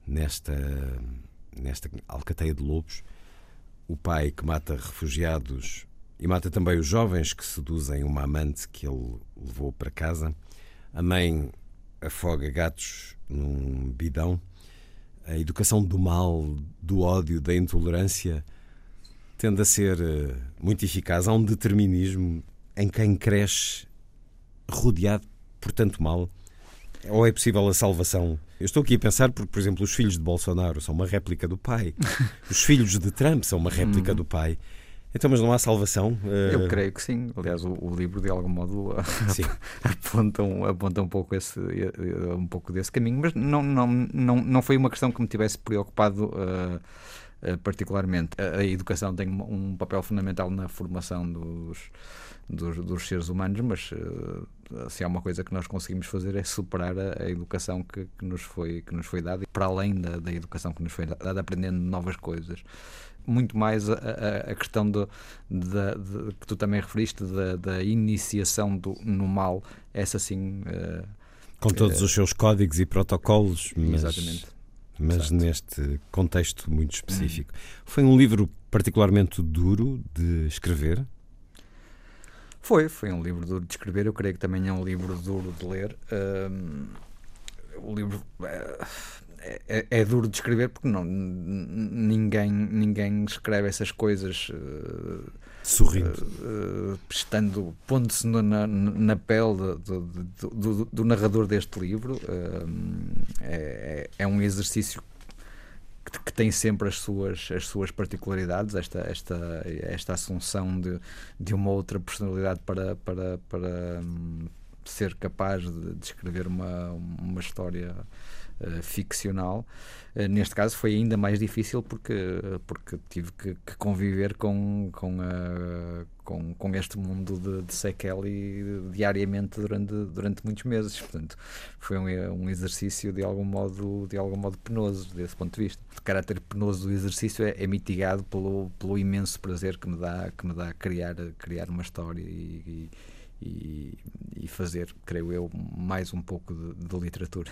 nesta, nesta alcateia de lobos, o pai que mata refugiados e mata também os jovens que seduzem uma amante que ele levou para casa, a mãe afoga gatos num bidão, a educação do mal, do ódio, da intolerância tende a ser eh, muito eficaz. Há um determinismo em quem cresce rodeado por tanto mal. Ou é possível a salvação? Eu estou aqui a pensar porque, por exemplo, os filhos de Bolsonaro são uma réplica do pai, <laughs> os filhos de Trump são uma réplica hum. do pai. Então, mas não há salvação? Eu creio que sim. Aliás, o, o livro, de algum modo, <laughs> aponta, um, aponta um, pouco esse, um pouco desse caminho, mas não, não, não, não foi uma questão que me tivesse preocupado. Uh, eh, particularmente. A, a, educação tem um papel fundamental na formação dos, dos, dos seres humanos, mas uh, se há uma coisa que nós conseguimos fazer é superar a, a educação que, que, nos foi, que nos foi dada, e para além da, da educação que nos foi dada, aprendendo novas coisas muito mais a, a, a questão do, de, de, que tu também referiste da, da iniciação do, no mal, essa sim. Uh, Com todos uh, os seus códigos e protocolos. Mas... Exatamente mas neste contexto muito específico. Hum. Foi um livro particularmente duro de escrever? Foi, foi um livro duro de escrever. Eu creio que também é um livro duro de ler. Um, o livro é, é, é, duro de escrever porque não, ninguém, ninguém escreve essas coisas. Uh, sorrindo, uh, estando pondo-se na, na pele do, do, do, do, narrador deste livro, uh, é, é um exercício que, que, tem sempre as suas, as suas particularidades, esta, esta, esta assunção de, de uma outra personalidade para, para, para um, ser capaz de, de escrever uma, uma história uh, ficcional. Uh, neste caso foi ainda mais difícil porque, porque tive que, que conviver com, com, a, com, com este mundo de, de Sekeli diariamente durante, durante muitos meses. Portanto, foi um, um exercício de algum, modo, de algum modo penoso desse ponto de vista. O caráter penoso do exercício é, é mitigado pelo, pelo imenso prazer que me dá, que me dá criar, criar uma história e, e, e fazer, creio eu, mais um pouco de, de literatura.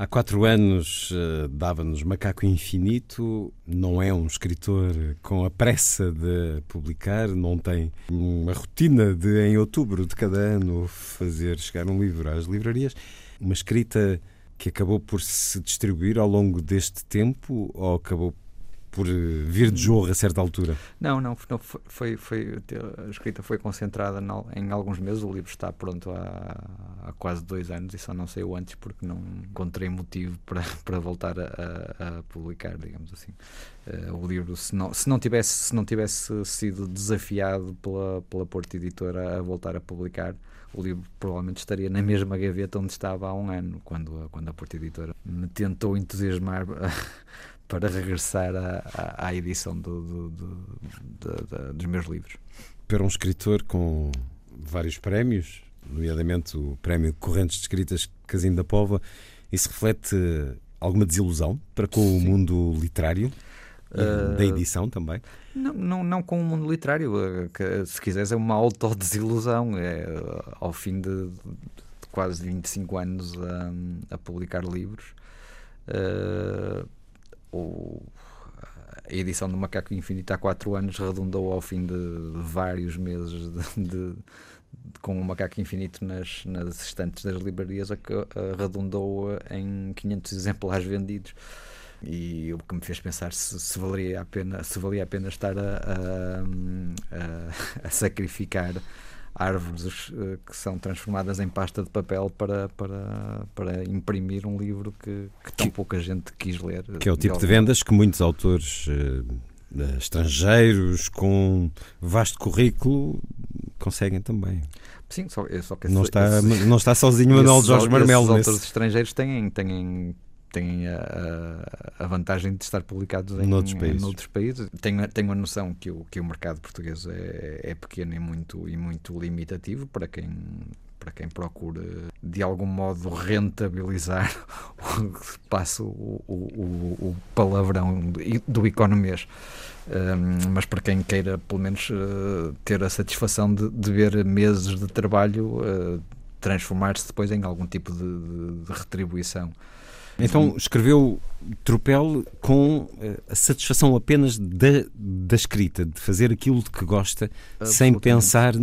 Há quatro anos uh, dava-nos Macaco Infinito, não é um escritor com a pressa de publicar, não tem uma rotina de, em outubro de cada ano, fazer chegar um livro às livrarias. Uma escrita que acabou por se distribuir ao longo deste tempo ou acabou por eh, vir de jorro a certa altura? Não, não, não foi, foi, a escrita foi concentrada em alguns meses. O livro está pronto há, há, quase dois anos e só não sei o antes porque não encontrei motivo <laughs> para, para voltar a, a, a publicar, digamos assim. Uh, o livro, se não, se, não tivesse, se não tivesse sido desafiado pela, pela Porta Editora a voltar a publicar, o livro provavelmente estaria na mesma gaveta onde estava há um ano, quando, quando a Porta Editora me tentou entusiasmar para regressar à, à, à edição do, do, do, dos meus livros. Para um escritor com vários prémios, nomeadamente o Prémio Correntes de Escritas Casim da Pova, isso reflete alguma desilusão para com Sim. o mundo literário? Uh, da edição também? Não, não, não com o mundo literário, eh, que, se quiseres, é uma autodesilusão. É, ao fim de, de quase 25 anos a, a publicar livros, uh, o, a edição do Macaco Infinito há quatro anos redundou ao fim de vários meses de, de, de, com o Macaco Infinito nas, nas estantes das livrarias, redundou em 500 exemplares vendidos. E o que me fez pensar se, se valeria a pena se valia a pena estar a, a, a sacrificar árvores uh, que são transformadas em pasta de papel para, para, para imprimir um livro que, que tão que, pouca gente quis ler. Que é o tipo de vendas que muitos autores uh, estrangeiros com vasto currículo conseguem também. Sim, só, só que não, está, não está sozinho <laughs> Manuel Jorge Marmelo. Os autores estrangeiros têm, têm têm a, a, vantagem de estar publicados em, noutros países. Em outros países. Tenho, tenho a noção que o, que o mercado português é, é pequeno e muito, e muito limitativo para quem, para quem procura de algum modo rentabilizar <laughs> passo o, o, o, palavrão do, do economês. Um, mas para quem queira pelo menos uh, ter a satisfação de, de ver meses de trabalho uh, transformar-se depois em algum tipo de, de, de retribuição então escreveu Tropel com uh, a satisfação apenas da, da escrita, de fazer aquilo de que gosta, sem pensar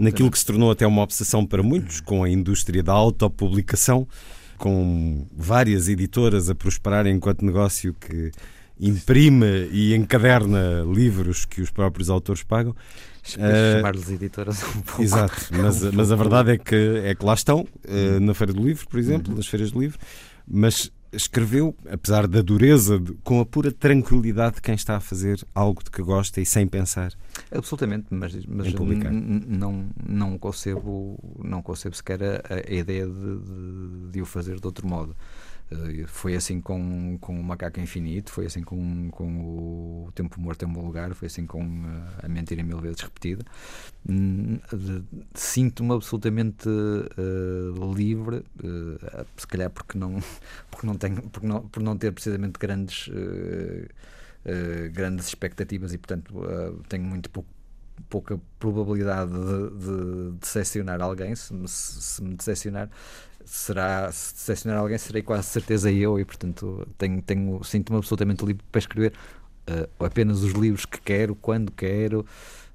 naquilo que se tornou até uma obsessão para muitos, com a indústria da autopublicação, com várias editoras a prosperarem enquanto negócio que imprime e encaderna livros que os próprios autores pagam. Uh, Chamar-lhes editoras um pouco. Exato, mas, <laughs> mas a verdade é que, é que lá estão, uh, na Feira do Livro, por exemplo, uhum. nas feiras do livro, mas escreveu, apesar da dureza, com a pura tranquilidade de quem está a fazer algo de que gosta e sem pensar. Absolutamente, mas, mas não, não, concebo, não concebo sequer a, a ideia de, de, de, o fazer de outro modo. Uh, foi assim com, com o Macaco Infinito, foi assim com, com o Tempo Morto em Bom Lugar, foi assim com uh, A Mentira Mil Vezes Repetida. Uh, Sinto-me absolutamente eh, livre, se calhar porque não, <laughs> porque não tenho, porque não, por não ter precisamente grandes, grandes expectativas e, portanto, tenho muito pouco pouca probabilidade de, de decepcionar alguém. Se, se, se me decepcionar, será, se decepcionar alguém, serei quase certeza eu, e portanto tenho, tenho, sinto-me absolutamente livre para escrever uh, apenas os livros que quero, quando quero.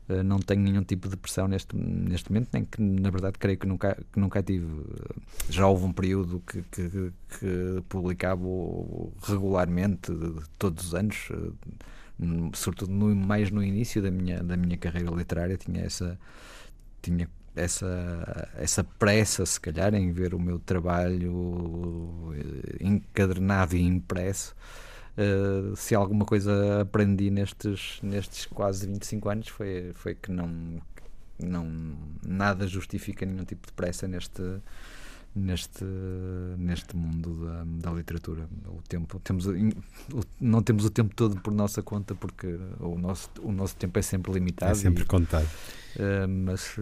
Uh, não tenho nenhum tipo de pressão neste, neste momento, nem que na verdade creio que nunca, que nunca tive. Já houve um período que, que, que publicava regularmente, todos os anos, uh, sobretudo no, mais no início da minha, da minha carreira literária, tinha essa. Tinha essa, essa pressa, se calhar, em ver o meu trabalho eh, encadernado e impresso. Uh, se alguma coisa aprendi nestes, nestes quase 25 anos foi, foi que não, não nada justifica nenhum tipo de pressa neste, neste, neste mundo da, da literatura. O tempo, temos, não temos o tempo todo por nossa conta, porque o nosso, o nosso tempo é sempre limitado. É sempre e, contado. Uh, mas,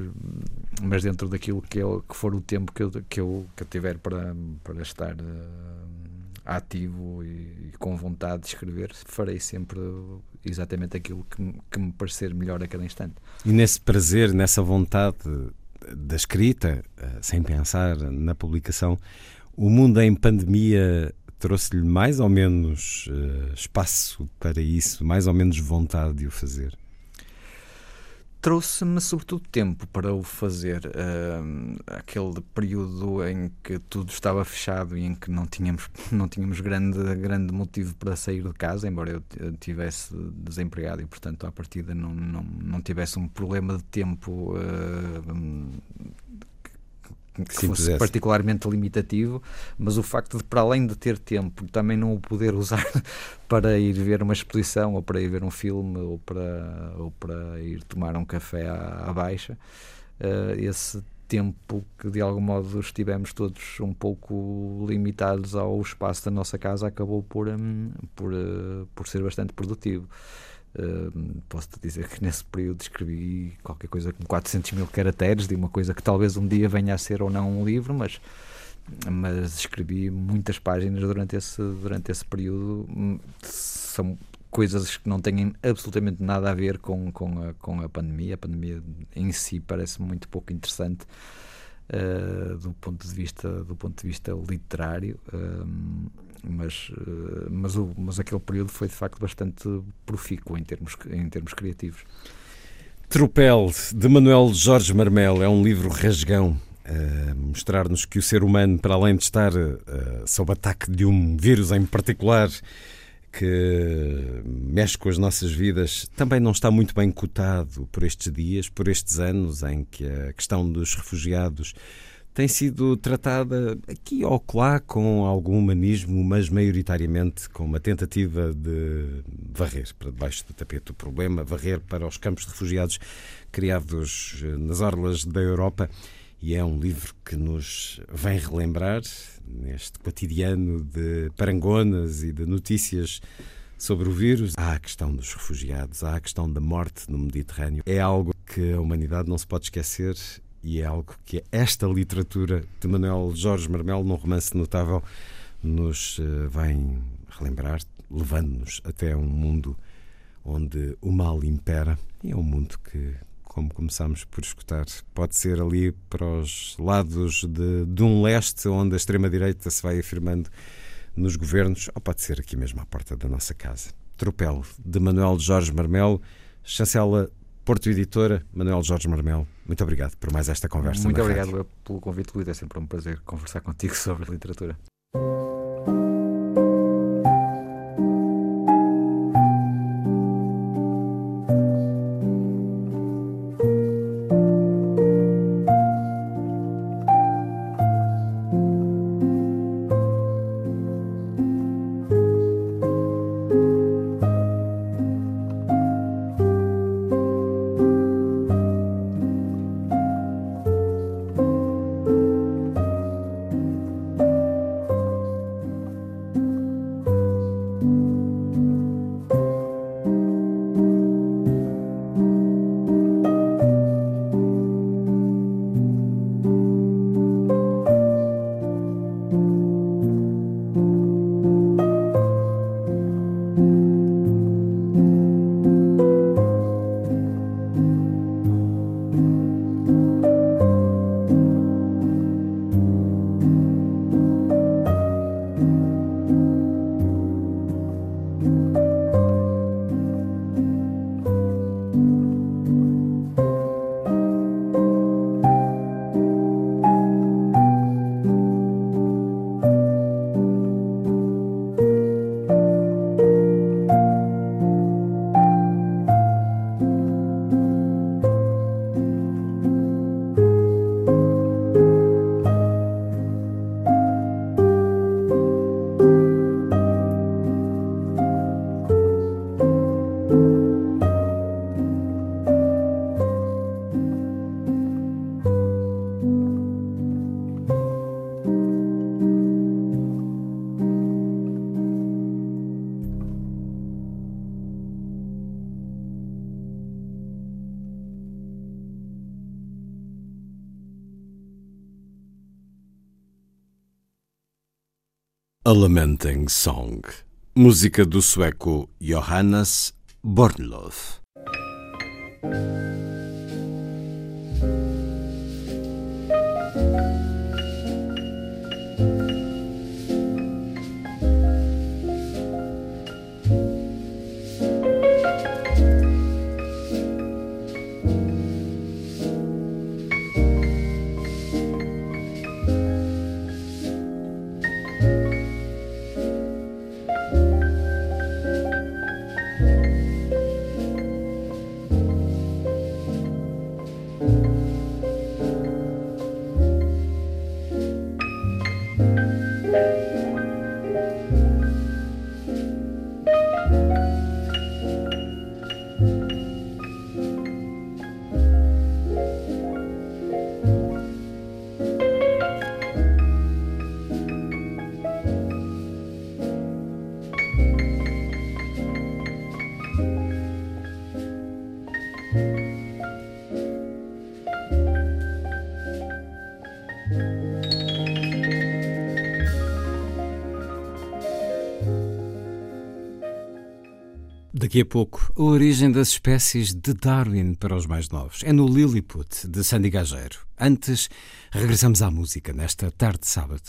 mas dentro daquilo que, eu, que for o tempo que eu, que eu, que eu tiver para, para estar uh, ativo e, e, com vontade de escrever, farei sempre exatamente aquilo que, que me parecer melhor a cada instante. E nesse prazer, nessa vontade da escrita, uh, sem pensar na publicação, O mundo em pandemia trouxe-lhe mais ou menos uh, espaço para isso, mais ou menos vontade de o fazer? Trouxe-me sobretudo tempo para o fazer. Uh, aquele período em que tudo estava fechado e em que não tínhamos, <laughs> não tínhamos grande, grande motivo para sair de casa, embora eu tivesse desempregado e, portanto, à partida não, não, não tivesse um problema de tempo uh, que Sim, fosse particularmente limitativo, mas o facto de, para além de ter tempo, também não o poder <laughs> usar para ir ver uma exposição, ou para ir ver um filme, ou para, ou para ir tomar um café à, à baixa, uh, esse tempo que de algum modo estivemos todos um pouco limitados ao espaço da nossa casa acabou por, um, por, uh, por ser bastante produtivo. Posso-te dizer que nesse período escrevi qualquer coisa com 400 mil caracteres de uma coisa que talvez um dia venha a ser ou não um livro, mas, mas escrevi muitas páginas durante esse, durante esse período. São coisas que não têm absolutamente nada a ver com, com, a, com a pandemia. A pandemia em si parece muito pouco interessante. Uh, do ponto de vista do ponto de vista literário mas, eh, mas, o, mas aquele período foi de facto bastante profícuo em termos, em termos criativos. Tropel, de Manuel Jorge Marmel, é um livro rasgão a mostrar-nos que o ser humano, para além de estar uh, sob ataque de um vírus em particular que mexe com as nossas vidas, também não está muito bem cotado por estes dias, por estes anos em que a questão dos refugiados tem sido tratada aqui ou lá com algum humanismo, mas maioritariamente com uma tentativa de varrer para debaixo do tapete o problema, varrer para os campos de refugiados criados eh, nas orlas da Europa. E é um livro que nos vem relembrar, neste cotidiano de parangonas e de notícias sobre o vírus, há a questão dos refugiados, há a questão da morte no Mediterrâneo. É algo que a humanidade não se pode esquecer e é algo que esta literatura de Manuel Jorge Marmelo, num romance notável, nos eh, vem relembrar, levando-nos até um mundo onde o mal impera. E é um mundo que, como começámos por escutar, pode ser ali para os lados de, de um leste, onde a extrema-direita se vai afirmando nos governos, ou pode ser aqui mesmo à porta da nossa casa. Tropel, de Manuel Jorge Marmelo, chancela Porto Editora, Manuel Jorge Marmel, muito obrigado por mais esta conversa. Muito obrigado rádio. pelo convite, Luís. É sempre um prazer conversar contigo <laughs> sobre literatura. A Lamenting Song, música do sueco Johannes Bornloth. A pouco, a origem das espécies de Darwin para os mais novos. É no Lilliput, de Sandy Gageiro. Antes, regressamos à música nesta tarde de sábado.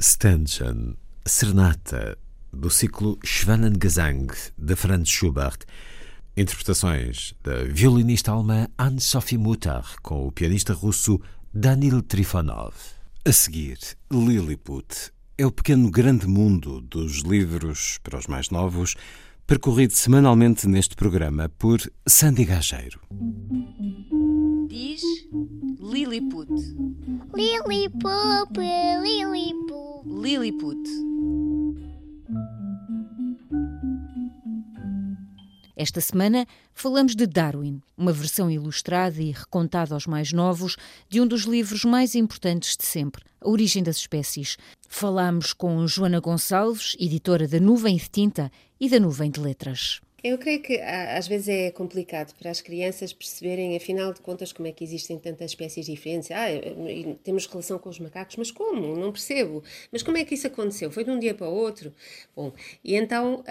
Stanton, Serenata, do ciclo Schwanengesang, de Franz Schubert. Interpretações da violinista alemã Anne-Sophie Mutter com o pianista russo Danil Trifonov. A seguir, Lilliput é o pequeno grande mundo dos livros para os mais novos, percorrido semanalmente neste programa por Sandy Gageiro. Diz Lilliput. Lilliput, Lilliput. Lilliput. Esta semana falamos de Darwin, uma versão ilustrada e recontada aos mais novos de um dos livros mais importantes de sempre, A Origem das Espécies. Falamos com Joana Gonçalves, editora da Nuvem de Tinta e da Nuvem de Letras. Eu creio que às vezes é complicado para as crianças perceberem, afinal de contas, como é que existem tantas espécies diferentes. Ah, temos relação com os macacos, mas como? Não percebo. Mas como é que isso aconteceu? Foi de um dia para o outro? Bom, e então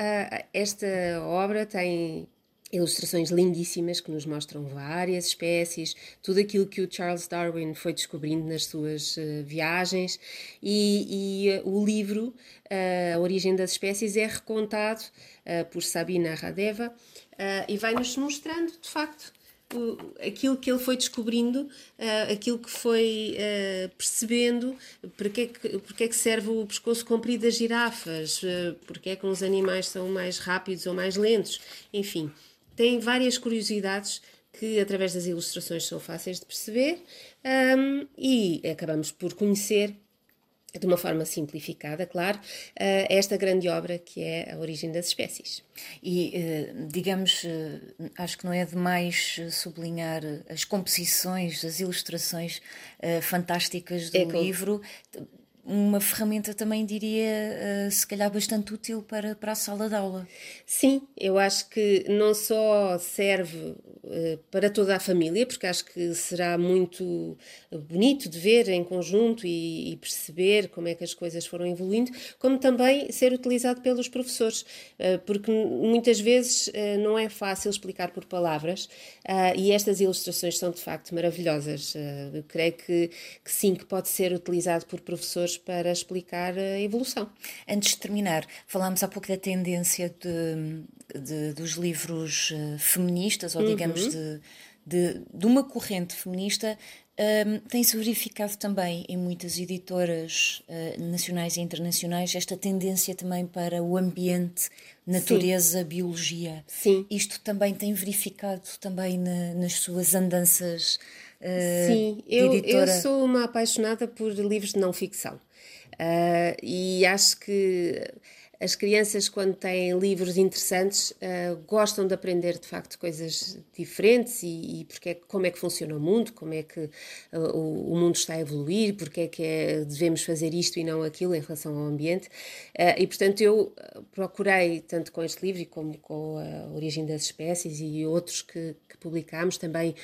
esta obra tem ilustrações lindíssimas que nos mostram várias espécies, tudo aquilo que o Charles Darwin foi descobrindo nas suas uh, viagens. E, e uh, o livro uh, A Origem das Espécies é recontado por Sabina Radeva e vai-nos mostrando, de facto, aquilo que ele foi descobrindo, aquilo que foi percebendo, porque é que, porque é que serve o pescoço comprido das girafas, porque é que uns animais são mais rápidos ou mais lentos, enfim tem várias curiosidades que através das ilustrações são fáceis de perceber um, e acabamos por conhecer de uma forma simplificada, claro, esta grande obra que é a origem das espécies. E, eh, digamos, eh, acho que não é demais sublinhar as composições, as ilustrações eh, fantásticas do é livro uma ferramenta também diria uh, se calhar bastante útil para, para a sala de aula. Sim, eu acho que não só serve uh, para toda a família, porque acho que será muito bonito de ver em conjunto e, e, perceber como é que as coisas foram evoluindo, como também ser utilizado pelos professores, uh, porque muitas vezes não é fácil explicar por palavras e estas ilustrações são de facto maravilhosas. eu creio que, que sim, que pode ser utilizado por professores para explicar a evolução. Antes de terminar, falámos há pouco da tendência de, de dos livros eh, feministas, ou digamos uhum. de, de, de, uma corrente feminista. Um, Tem-se verificado também em muitas editoras uh, nacionais e internacionais esta tendência também para o ambiente, natureza, Sim. biologia. Sim. Isto também tem verificado também na, nas suas andanças Uh, Sim, eu, eu, sou uma apaixonada por livros de não ficção. Uh, e acho que as crianças, quando têm livros interessantes, uh, gostam de aprender de facto coisas diferentes e, e porque é, como é que funciona o mundo, como é que uh, o, o, mundo está a evoluir, porque é que é, devemos fazer isto e não aquilo em relação ao ambiente. Uh, e portanto, eu procurei, tanto com este livro como com a Origem das Espécies e outros que, que publicámos, também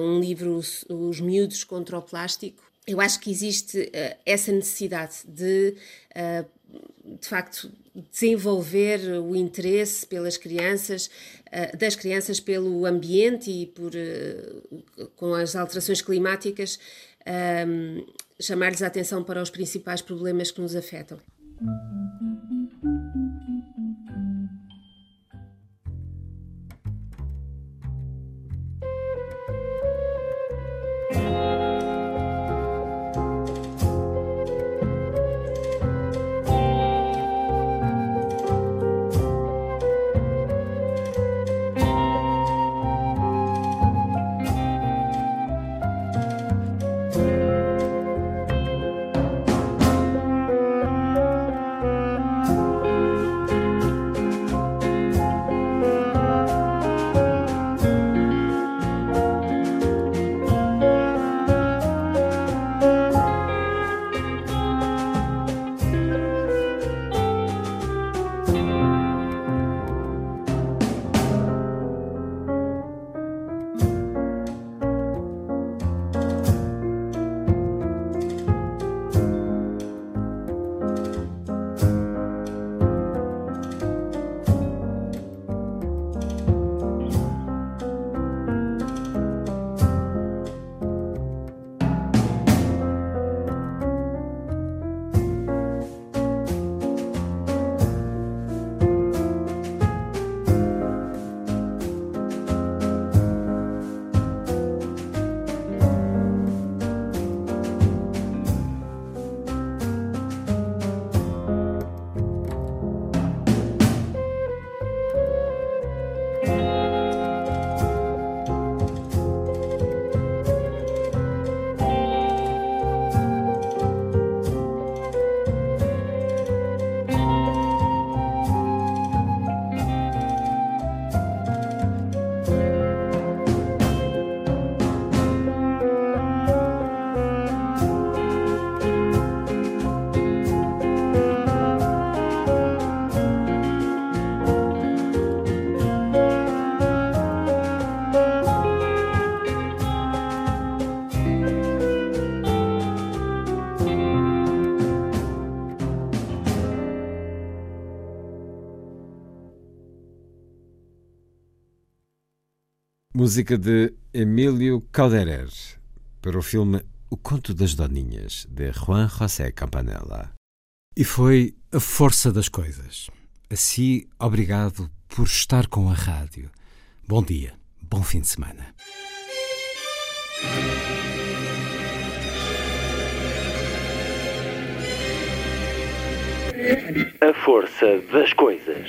um livro, Os Miúdos contra o Plástico eu acho que existe essa necessidade de, de facto, desenvolver o interesse pelas crianças, uh, das crianças pelo ambiente e por, com as alterações climáticas, chamar-lhes a atenção para os principais problemas que nos afetam. Música de Emílio Calderer para o filme O Conto das Doninhas, de Juan José Campanella. E foi a força das coisas. Assim, obrigado por estar com a rádio. Bom dia, bom fim de semana. A força das coisas.